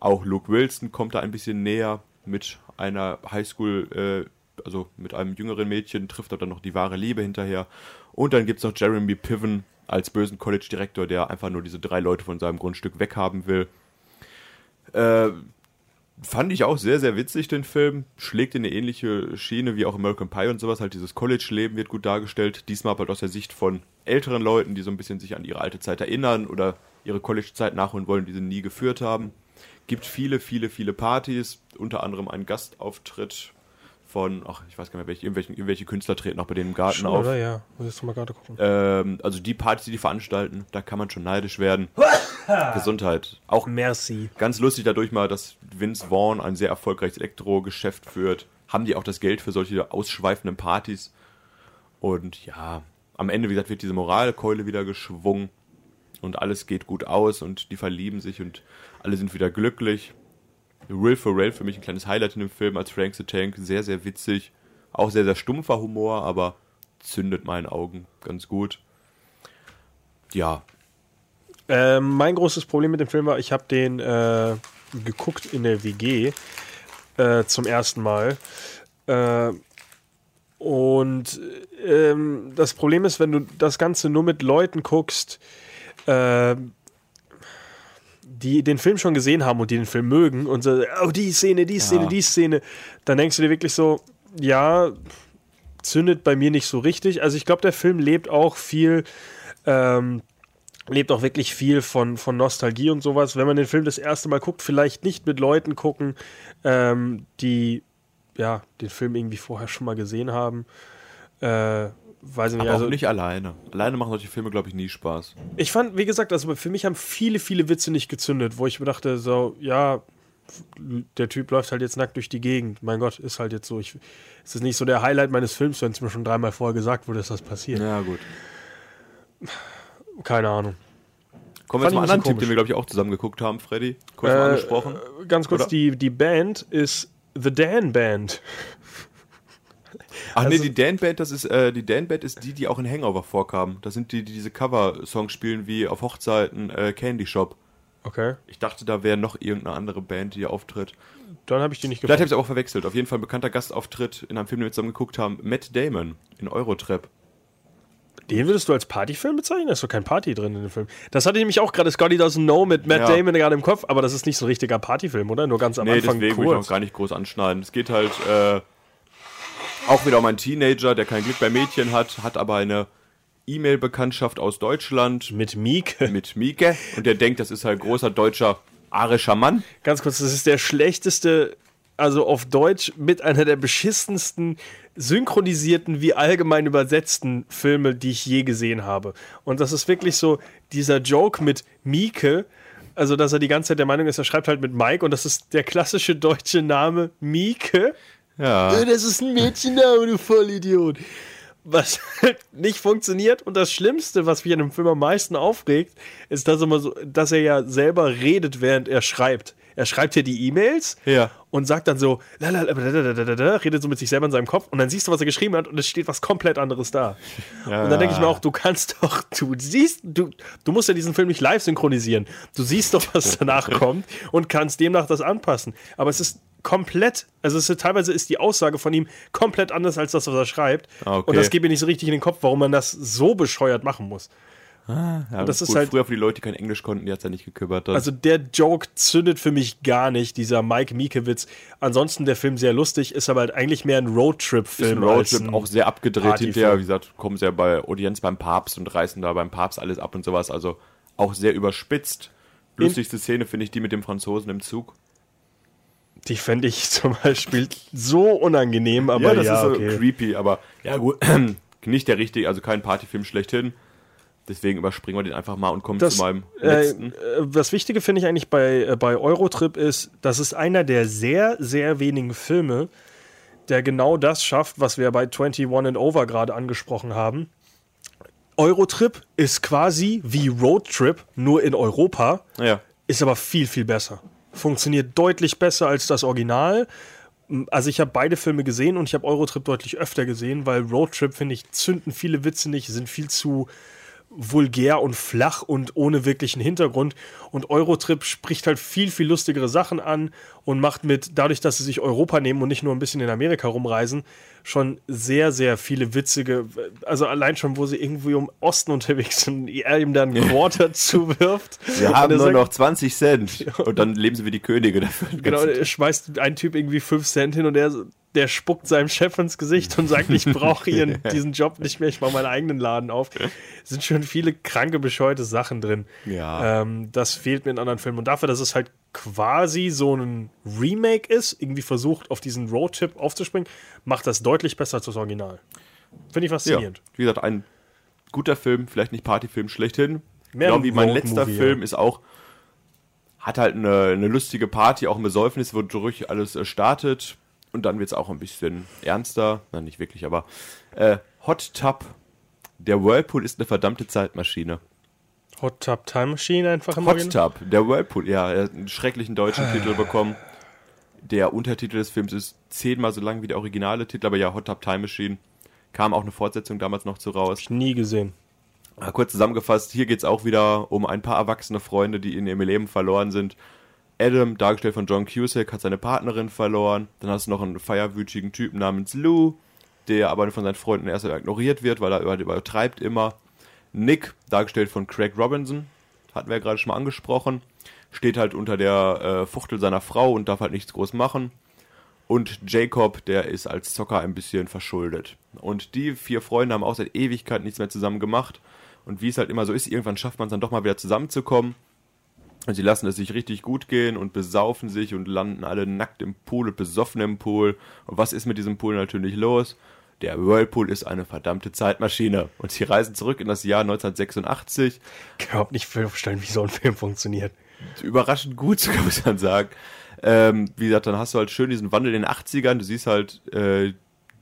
Auch Luke Wilson kommt da ein bisschen näher mit einer Highschool, äh, also mit einem jüngeren Mädchen, trifft aber dann noch die wahre Liebe hinterher. Und dann gibt es noch Jeremy Piven als bösen College-Direktor, der einfach nur diese drei Leute von seinem Grundstück weghaben will. Äh, fand ich auch sehr, sehr witzig, den Film. Schlägt in eine ähnliche Schiene wie auch American Pie und sowas. Halt dieses College-Leben wird gut dargestellt. Diesmal halt aus der Sicht von älteren Leuten, die so ein bisschen sich an ihre alte Zeit erinnern oder ihre College-Zeit nachholen wollen, die sie nie geführt haben. Gibt viele, viele, viele Partys. Unter anderem einen Gastauftritt von, ach, ich weiß gar nicht mehr, welche, irgendwelche, irgendwelche Künstler treten auch bei denen im Garten Schon, auf. oder? Ja, muss ich jetzt mal gerade gucken. Ähm, also die Partys, die die veranstalten, da kann man schon neidisch werden. *laughs* Gesundheit. Auch Merci. Ganz lustig dadurch mal, dass Vince Vaughn ein sehr erfolgreiches Elektrogeschäft führt. Haben die auch das Geld für solche ausschweifenden Partys. Und ja, am Ende, wie gesagt, wird diese Moralkeule wieder geschwungen. Und alles geht gut aus und die verlieben sich und alle sind wieder glücklich. Will Ferrell für mich ein kleines Highlight in dem Film als Frank the Tank. Sehr, sehr witzig. Auch sehr, sehr stumpfer Humor, aber zündet meinen Augen ganz gut. Ja, Ähm, mein großes Problem mit dem Film war, ich habe den äh, geguckt in der WG äh, zum ersten Mal. Äh, und ähm, das Problem ist, wenn du das Ganze nur mit Leuten guckst, äh, die den Film schon gesehen haben und die den Film mögen und so, oh, die Szene, die Szene, Ja. die Szene, dann denkst du dir wirklich so, ja, zündet bei mir nicht so richtig. Also ich glaube, der Film lebt auch viel ähm, lebt auch wirklich viel von, von Nostalgie und sowas. Wenn man den Film das erste Mal guckt, vielleicht nicht mit Leuten gucken, ähm, die ja den Film irgendwie vorher schon mal gesehen haben. Äh, weiß ich nicht. aber Also, auch nicht alleine. Alleine machen solche Filme, glaube ich, nie Spaß. ich fand, wie gesagt, also für mich haben viele, viele Witze nicht gezündet, wo ich mir dachte, so, ja, der Typ läuft halt jetzt nackt durch die Gegend. Mein Gott, ist halt jetzt so. Ich, es ist nicht so der Highlight meines Films, wenn es mir schon dreimal vorher gesagt wurde, dass das passiert. Ja, gut. Keine Ahnung. Kommen wir zum anderen Tipp, den wir, glaube ich, auch zusammen geguckt haben, Freddy. Kurz mal angesprochen. Äh, ganz kurz, oder? die, die Band ist The Dan Band. Ach nee, Also- die Dan Band, das ist äh, die Dan Band ist die, die auch in Hangover vorkamen. Das sind die, die diese Cover-Songs spielen wie auf Hochzeiten äh, Candy Shop. Okay, Ich dachte, da wäre noch irgendeine andere Band, die hier auftritt. dann habe ich die nicht Vielleicht habe gefunden. ich es auch verwechselt. Auf jeden Fall ein bekannter Gastauftritt in einem Film, den wir zusammen geguckt haben. Matt Damon in Eurotrap. Den würdest du als Partyfilm bezeichnen? Da ist doch kein Party drin in dem Film. Das hatte ich nämlich auch gerade Scotty Doesn't Know mit Matt Ja. Damon gerade im Kopf, aber das ist nicht so ein richtiger Partyfilm, oder? Nur ganz am Nee, Anfang deswegen will ich kurz. auch gar nicht groß anschneiden. Es geht halt äh, auch wieder um einen Teenager, der kein Glück bei Mädchen hat, hat aber eine E-Mail-Bekanntschaft aus Deutschland Mit Meek. mit Mieke und der denkt, das ist halt großer deutscher arischer Mann. Ganz kurz, das ist der schlechteste, also auf Deutsch mit einer der beschissensten synchronisierten wie allgemein übersetzten Filme, die ich je gesehen habe. Und das ist wirklich so dieser Joke mit Mieke, also dass er die ganze Zeit der Meinung ist, er schreibt halt mit Mike und das ist der klassische deutsche Name Mieke. Ja. Das ist ein Mädchenname, du Vollidiot. Was halt nicht funktioniert. Und das Schlimmste, was mich an dem Film am meisten aufregt, ist, dass, immer so, dass er ja selber redet, während er schreibt. Er schreibt hier die E-Mails Ja. und sagt dann so, lalalala, redet so mit sich selber in seinem Kopf und dann siehst du, was er geschrieben hat und es steht was komplett anderes da. Ja. Und dann denke ich mir auch, du kannst doch, du siehst, du, du musst ja diesen Film nicht live synchronisieren. Du siehst doch, was danach kommt und kannst demnach das anpassen. Aber es ist komplett, also es ist, teilweise ist die Aussage von ihm komplett anders als das, was er schreibt. Ah, okay. Und das geht mir nicht so richtig in den Kopf, warum man das so bescheuert machen muss. ja das ist gut, halt- früher für die Leute, die kein Englisch konnten, die hat es ja nicht gekümmert. Das- Also der Joke zündet für mich gar nicht, dieser Mike Miekewitz. Ansonsten der Film sehr lustig, ist aber halt eigentlich mehr ein ist Roadtrip-Film. ein Roadtrip auch sehr abgedreht hinterher. Wie gesagt, kommen sehr bei Audienz beim Papst und reißen da beim Papst alles ab und sowas. Also auch sehr überspitzt. Lustigste Szene finde ich die mit dem Franzosen im Zug. Die fände ich *laughs* zum Beispiel so unangenehm, aber ja, das ist so okay. creepy, aber ja gut, *clears throat* nicht der richtige, also kein Partyfilm schlechthin. Deswegen überspringen wir den einfach mal und kommen Das, zu meinem äh, letzten. äh, das Wichtige finde ich eigentlich bei, äh, bei Eurotrip ist, das ist einer der sehr, sehr wenigen Filme, der genau das schafft, was wir bei 21 and Over gerade angesprochen haben. Eurotrip ist quasi wie Roadtrip, nur in Europa. Ja. ist aber viel, viel besser. Funktioniert deutlich besser als das Original. Also ich habe beide Filme gesehen und ich habe Eurotrip deutlich öfter gesehen, weil Roadtrip, finde ich, zünden viele Witze nicht, sind viel zu vulgär und flach und ohne wirklichen Hintergrund. Und Eurotrip spricht halt viel, viel lustigere Sachen an und macht mit, dadurch, dass sie sich Europa nehmen und nicht nur ein bisschen in Amerika rumreisen, schon sehr, sehr viele witzige, also allein schon, wo sie irgendwie im Osten unterwegs sind, er ihm dann *laughs* Quarter zuwirft. Wir Und haben er nur sagt- noch 20 Cent. Und dann leben sie wie die Könige dafür. Genau, er schmeißt ein Typ irgendwie 5 Cent hin und der, der spuckt seinem Chef ins Gesicht und sagt, ich brauche hier *laughs* diesen Job nicht mehr, ich mache meinen eigenen Laden auf. Es sind schon viele kranke, bescheuerte Sachen drin. Ja. Ähm, das fehlt mir in anderen Filmen. Und dafür, dass es halt quasi so ein Remake ist, irgendwie versucht, auf diesen Roadtrip aufzuspringen, macht das deutlich besser als das Original. Finde ich Ja, faszinierend. wie gesagt, ein guter Film, vielleicht nicht Partyfilm schlechthin. Mehr genau wie mein letzter Film ja. ist auch, hat halt eine, eine lustige Party, auch ein Besäufnis, wodurch alles äh, startet. Und dann wird es auch ein bisschen ernster. Nein, nicht wirklich, aber äh, Hot Tub. Der Whirlpool ist eine verdammte Zeitmaschine. Hot Tub Time Machine einfach im Hot Original. Tub, der Whirlpool, ja, er hat einen schrecklichen deutschen Titel bekommen. Der Untertitel des Films ist zehnmal so lang wie der originale Titel, aber ja, Hot Tub Time Machine. Kam auch eine Fortsetzung damals noch zu raus. Nie gesehen. Kurz zusammengefasst, hier geht es auch wieder um ein paar erwachsene Freunde, die in ihrem Leben verloren sind. Adam, dargestellt von John Cusack, hat seine Partnerin verloren. Dann hast du noch einen feierwütigen Typen namens Lou, der aber von seinen Freunden erst ignoriert wird, weil er über- übertreibt immer. Nick, dargestellt von Craig Robinson, hatten wir ja gerade schon mal angesprochen, steht halt unter der äh, Fuchtel seiner Frau und darf halt nichts groß machen. Und Jacob, der ist als Zocker ein bisschen verschuldet. Und die vier Freunde haben auch seit Ewigkeit nichts mehr zusammen gemacht. Und wie es halt immer so ist, irgendwann schafft man es dann doch mal wieder zusammenzukommen. Und sie lassen es sich richtig gut gehen und besaufen sich und landen alle nackt im Pool und besoffen im Pool. Und was ist mit diesem Pool natürlich los? Der Whirlpool ist eine verdammte Zeitmaschine. Und sie reisen zurück in das Jahr 1986 Ich kann überhaupt nicht vorstellen, wie so ein Film funktioniert. überraschend gut, *laughs* muss man sagen. Ähm, wie gesagt, dann hast du halt schön diesen Wandel in den 80ern. Du siehst halt, äh,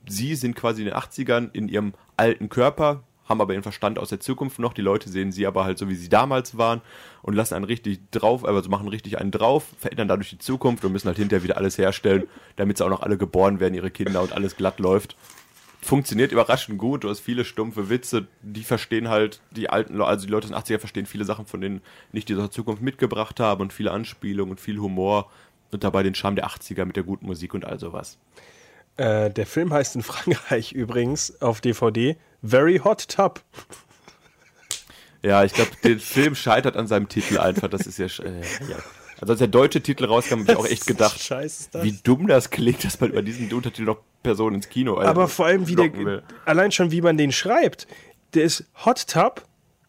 sie sind quasi in den 80ern in ihrem alten Körper, haben aber ihren Verstand aus der Zukunft noch. Die Leute sehen sie aber halt so, wie sie damals waren und lassen einen richtig drauf, also machen richtig einen drauf, verändern dadurch die Zukunft und müssen halt hinterher wieder alles herstellen, damit sie auch noch alle geboren werden, ihre Kinder und alles glatt läuft. Funktioniert überraschend gut. Du hast viele stumpfe Witze, die verstehen halt die alten Leute, also die Leute aus den 80er verstehen viele Sachen, von denen nicht die aus der Zukunft mitgebracht haben und viele Anspielungen und viel Humor und dabei den Charme der 80er mit der guten Musik und all sowas. Äh, der Film heißt in *laughs* Frankreich übrigens auf DVD Very Hot Tub. Ja, ich glaube, der Film scheitert an seinem Titel einfach. Das ist ja, äh, ja. Also als der deutsche Titel rauskam, habe ich auch echt *laughs* gedacht, Scheiße wie dumm das klingt, dass man über diesen Untertitel noch Personen ins Kino äh, Aber vor allem, wie der, will. allein schon, wie man den schreibt. Der ist Hot Tub,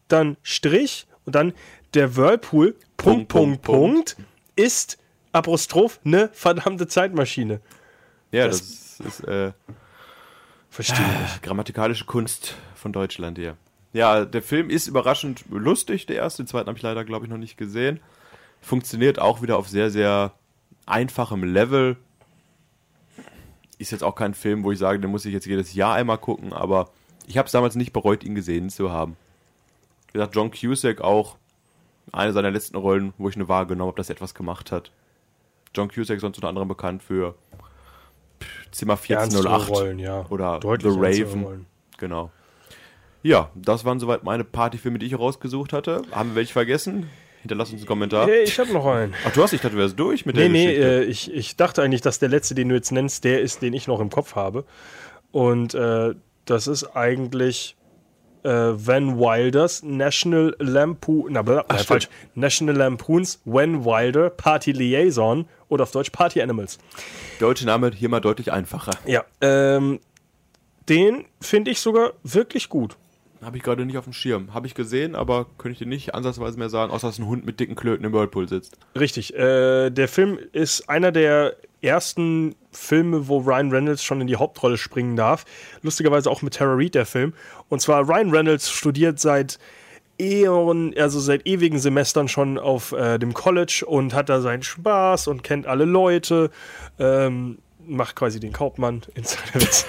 dann Strich und dann der Whirlpool, Punkt, Punkt, Punkt, Punkt, ist Apostroph eine verdammte Zeitmaschine. Ja, das- das, ist äh, Verstehe ich nicht. grammatikalische Kunst von Deutschland hier. Ja, der Film ist überraschend lustig, der erste. Den zweiten habe ich leider, glaube ich, noch nicht gesehen. Funktioniert auch wieder auf sehr, sehr einfachem Level. Ist jetzt auch kein Film, wo ich sage, den muss ich jetzt jedes Jahr einmal gucken, aber ich habe es damals nicht bereut, ihn gesehen zu haben. Wie gesagt, John Cusack auch eine seiner letzten Rollen, wo ich eine wahrgenommen habe, dass er etwas gemacht hat. John Cusack sonst unter anderem bekannt für Zimmer Ernstere 1408 Rollen, ja. oder Deutlich The Raven. Genau. Ja, das waren soweit meine Partyfilme, die ich rausgesucht hatte. Haben wir welche vergessen? Hinterlass uns einen Kommentar. Hey, ich habe noch einen. Ach, du hast, ich dachte, du wärst durch mit Nee, der nee, Geschichte. äh, ich, ich dachte eigentlich, dass der letzte, den du jetzt nennst, der ist, den ich noch im Kopf habe. Und äh, das ist eigentlich äh, Van Wilders National Lampoon, na, bla, nein, stimmt. falsch, National Lampoons Van Wilder Party Liaison oder auf Deutsch Party Animals. Deutsche Name hier mal deutlich einfacher. Ja, ähm, den finde ich sogar wirklich gut. Habe ich gerade nicht auf dem Schirm. Habe ich gesehen, aber könnte ich dir nicht ansatzweise mehr sagen, außer dass ein Hund mit dicken Klöten im Whirlpool sitzt. Richtig. Äh, der Film ist einer der ersten Filme, wo Ryan Reynolds schon in die Hauptrolle springen darf. Lustigerweise auch mit Tara Reid, der Film. Und zwar Ryan Reynolds studiert seit Eon, also seit ewigen Semestern schon auf äh, dem College und hat da seinen Spaß und kennt alle Leute. Ähm, macht quasi den Kaufmann in seiner Witz.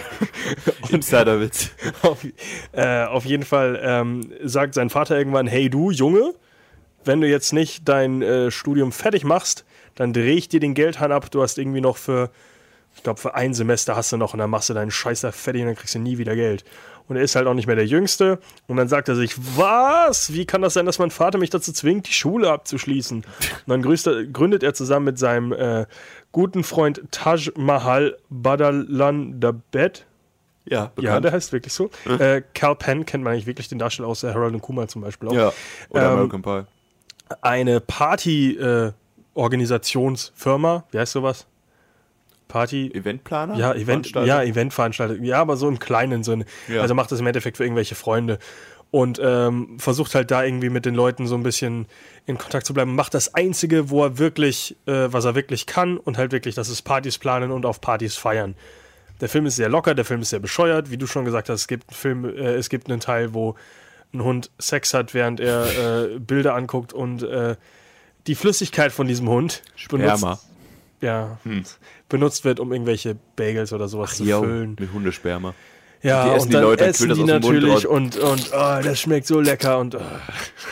Insiderwitz. *laughs* *laughs* auf, äh, auf jeden Fall ähm, sagt sein Vater irgendwann: Hey, du Junge, wenn du jetzt nicht dein äh, Studium fertig machst, dann drehe ich dir den Geldhahn ab. Du hast irgendwie noch für, ich glaube, für ein Semester hast du noch und dann machst du deinen Scheiß da fertig und dann kriegst du nie wieder Geld. Und er ist halt auch nicht mehr der Jüngste. Und dann sagt er sich, was? Wie kann das sein, dass mein Vater mich dazu zwingt, die Schule abzuschließen? Und dann gründet er zusammen mit seinem äh, guten Freund Taj Mahal Badalandabed, Ja, ja, bekannt. der heißt wirklich so. Äh, Cal Penn kennt man eigentlich wirklich den Darsteller aus der Harold und Kumar zum Beispiel auch. Ja, oder Ähm, American Pie. Eine Party-Organisationsfirma, wie heißt sowas? Party. Eventplaner? Ja, Event, ja, Eventveranstaltung. Ja, aber so im kleinen Sinne. Ja. Also macht das im Endeffekt für irgendwelche Freunde. Und ähm, versucht halt da irgendwie mit den Leuten so ein bisschen in Kontakt zu bleiben. Macht das Einzige, wo er wirklich, äh, was er wirklich kann und halt wirklich, das ist Partys planen und auf Partys feiern. Der Film ist sehr locker, der Film ist sehr bescheuert. Wie du schon gesagt hast, es gibt einen Film, äh, es gibt einen Teil, wo ein Hund Sex hat, während er äh, Bilder anguckt und äh, die Flüssigkeit von diesem Hund Sperma. benutzt, ja, benutzt wird, um irgendwelche Bagels oder sowas zu Jo, füllen. mit Hundesperma. Ja, Die essen und die dann Leute, dann essen die natürlich und, und oh, das schmeckt so lecker und oh,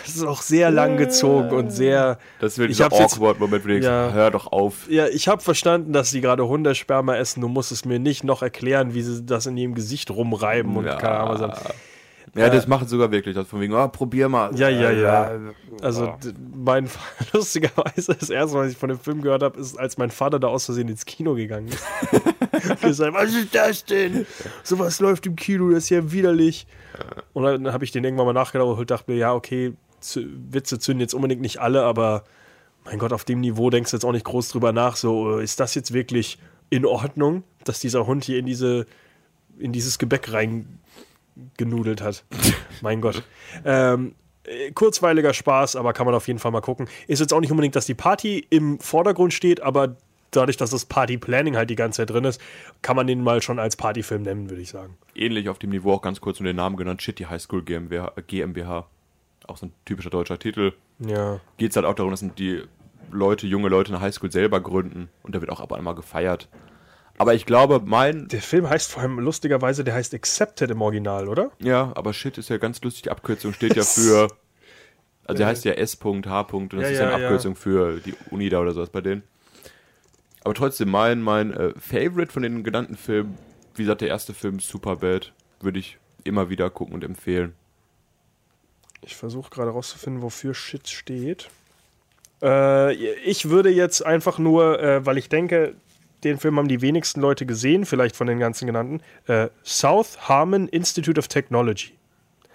das ist auch sehr lang gezogen und sehr. Das wird Ich dieser hab's jetzt- awkward Moment, wo du Ja. hör doch auf. Ja, ich habe verstanden, dass die gerade Hundesperma essen. Du musst es mir nicht noch erklären, wie sie das in ihrem Gesicht rumreiben und Ja. keine Ahnung was. Ja, das machen sie sogar wirklich. Das von wegen, oh, probier mal. Ja, ja, ja. Äh, Also mein *laughs* lustigerweise das erste, was ich von dem Film gehört habe, ist, als mein Vater da aus Versehen ins Kino gegangen ist. *laughs* gesagt, was ist das denn? Sowas läuft im Kino, das ist ja widerlich. Und dann habe ich den irgendwann mal nachgedacht und dachte mir, ja, okay, Witze zünden jetzt unbedingt nicht alle, aber mein Gott, auf dem Niveau denkst du jetzt auch nicht groß drüber nach. So, äh, ist das jetzt wirklich in Ordnung, dass dieser Hund hier in diese in dieses Gebäck reingenudelt hat? *laughs* mein Gott. Ähm, äh, kurzweiliger Spaß, aber kann man auf jeden Fall mal gucken. Ist jetzt auch nicht unbedingt, dass die Party im Vordergrund steht, aber dadurch, dass das Party-Planning halt die ganze Zeit drin ist, kann man den mal schon als Partyfilm nennen, würde ich sagen. Ähnlich auf dem Niveau auch ganz kurz nur den Namen genannt, Shitty High School GmbH. GmbH. Auch so ein typischer deutscher Titel. Ja. Geht es halt auch darum, dass die Leute, junge Leute eine Highschool selber gründen. Und da wird auch ab und an mal gefeiert. Aber ich glaube, mein. Der Film heißt vor allem lustigerweise, der heißt Accepted im Original, oder? Ja, aber Shit ist ja ganz lustig. Die Abkürzung steht ja für. *laughs* Also der heißt ja S.H. und das Ja, ist ja, ja eine ja. Abkürzung für die Uni da oder sowas bei denen. Aber trotzdem, mein, mein äh, Favorite von den genannten Filmen wie gesagt, der erste Film Superbad würde ich immer wieder gucken und empfehlen. Ich versuche gerade rauszufinden, wofür Shit steht. Äh, ich würde jetzt einfach nur, äh, weil ich denke, den Film haben die wenigsten Leute gesehen, vielleicht von den ganzen genannten, äh, South Harmon Institute of Technology.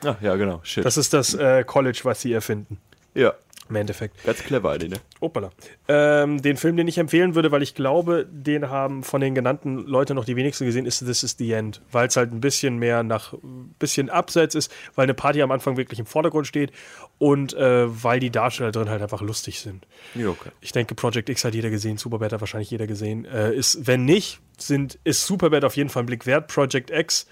Ach ja, genau. Shit. Das ist das äh, College, was sie erfinden. ja, Im Endeffekt. ganz clever, Alter, ne? Opala. Ähm, den Film, den ich empfehlen würde, weil ich glaube, den haben von den genannten Leuten noch die wenigsten gesehen, ist This is the End. Weil es halt ein bisschen mehr nach, ein bisschen abseits ist, weil eine Party am Anfang wirklich im Vordergrund steht und äh, weil die Darsteller drin halt einfach lustig sind. Ja, okay. Ich denke, Project X hat jeder gesehen, Superbad hat wahrscheinlich jeder gesehen. Äh, ist, wenn nicht, sind, ist Superbad auf jeden Fall ein Blick wert. Project X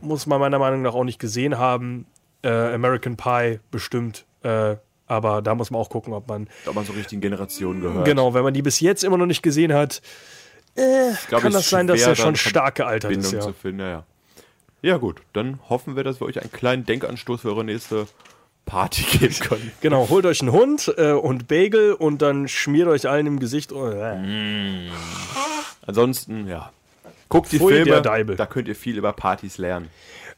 muss man meiner Meinung nach auch nicht gesehen haben. Äh, American Pie bestimmt. Äh, aber da muss man auch gucken, ob man Da man so richtig in Generationen gehört. Genau, wenn man die bis jetzt immer noch nicht gesehen hat, äh, glaub, kann ist das sein, dass er schon stark gealtert ist. Bindung Ja. zu finden, ja, ja. Gut, dann hoffen wir, dass wir euch einen kleinen Denkanstoß für eure nächste Party geben *laughs* können. Genau, holt euch einen Hund äh, und Bagel und dann schmiert euch allen im Gesicht. Äh. Ansonsten, ja. Guckt die Pfui, der Filme, Deibel. da könnt ihr viel über Partys lernen.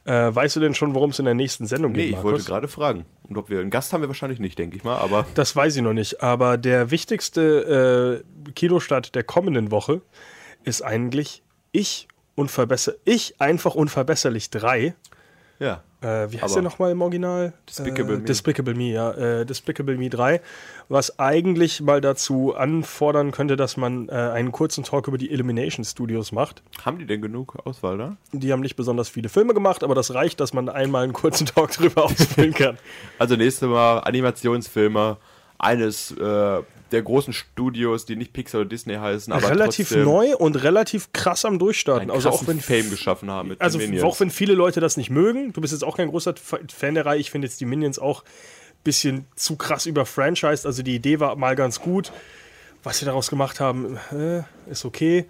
Äh, weißt du denn schon, worum es in der nächsten Sendung Nee, geht? ich Markus? wollte gerade fragen. Und ob wir einen Gast haben wir wahrscheinlich nicht, denke ich mal, aber Das weiß ich noch nicht. Aber der wichtigste äh, Kinostart der kommenden Woche ist eigentlich Ich unverbesser ich einfach unverbesserlich 3. ja. Äh, wie heißt Aber- der nochmal im Original? Despicable äh, Me. Despicable Me, ja. Äh, Despicable Me 3. Was eigentlich mal dazu anfordern könnte, dass man äh, einen kurzen Talk über die Illumination Studios macht. Haben die denn genug Auswahl da? Die haben nicht besonders viele Filme gemacht, aber das reicht, dass man einmal einen kurzen Talk *laughs* drüber ausfüllen kann. Also nächste Mal Animationsfilme eines äh, der großen Studios, die nicht Pixar oder Disney heißen, aber relativ neu und relativ krass am Durchstarten. Also auch wenn Fame geschaffen haben mit also den Minions. auch wenn viele Leute das nicht mögen, du bist jetzt auch kein großer Fan der Reihe, ich finde jetzt die Minions auch ein bisschen zu krass überfranchised, also die Idee war mal ganz gut, was sie daraus gemacht haben, äh, ist okay,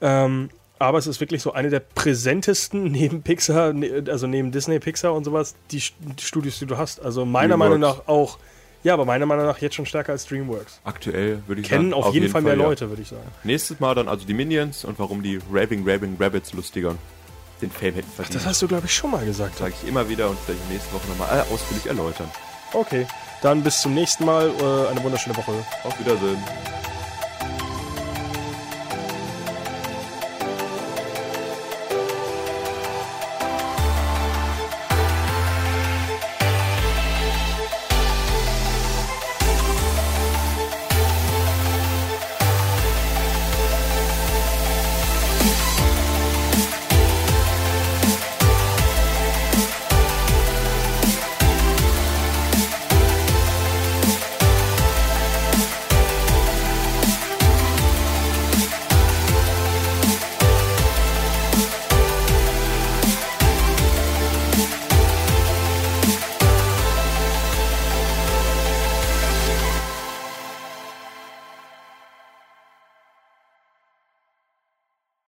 ähm, aber es ist wirklich so eine der präsentesten *laughs* neben Pixar, ne- also neben Disney, Pixar und sowas, die, St- die Studios, die du hast, also meiner. Meinung nach auch, ja, aber meiner Meinung nach jetzt schon stärker als DreamWorks. Aktuell würde ich Kennen sagen. auf, jeden, Fall mehr ja. Leute, würde ich sagen. Nächstes Mal dann also die Minions und warum die Raving Raving Rabbits lustiger den Fame hätten verdient. Das hast du, glaube ich, schon mal gesagt. sage ich immer wieder und werde ich nächste Woche nochmal äh, ausführlich erläutern. Okay, dann bis zum nächsten Mal, äh, eine wunderschöne Woche. Auf Wiedersehen.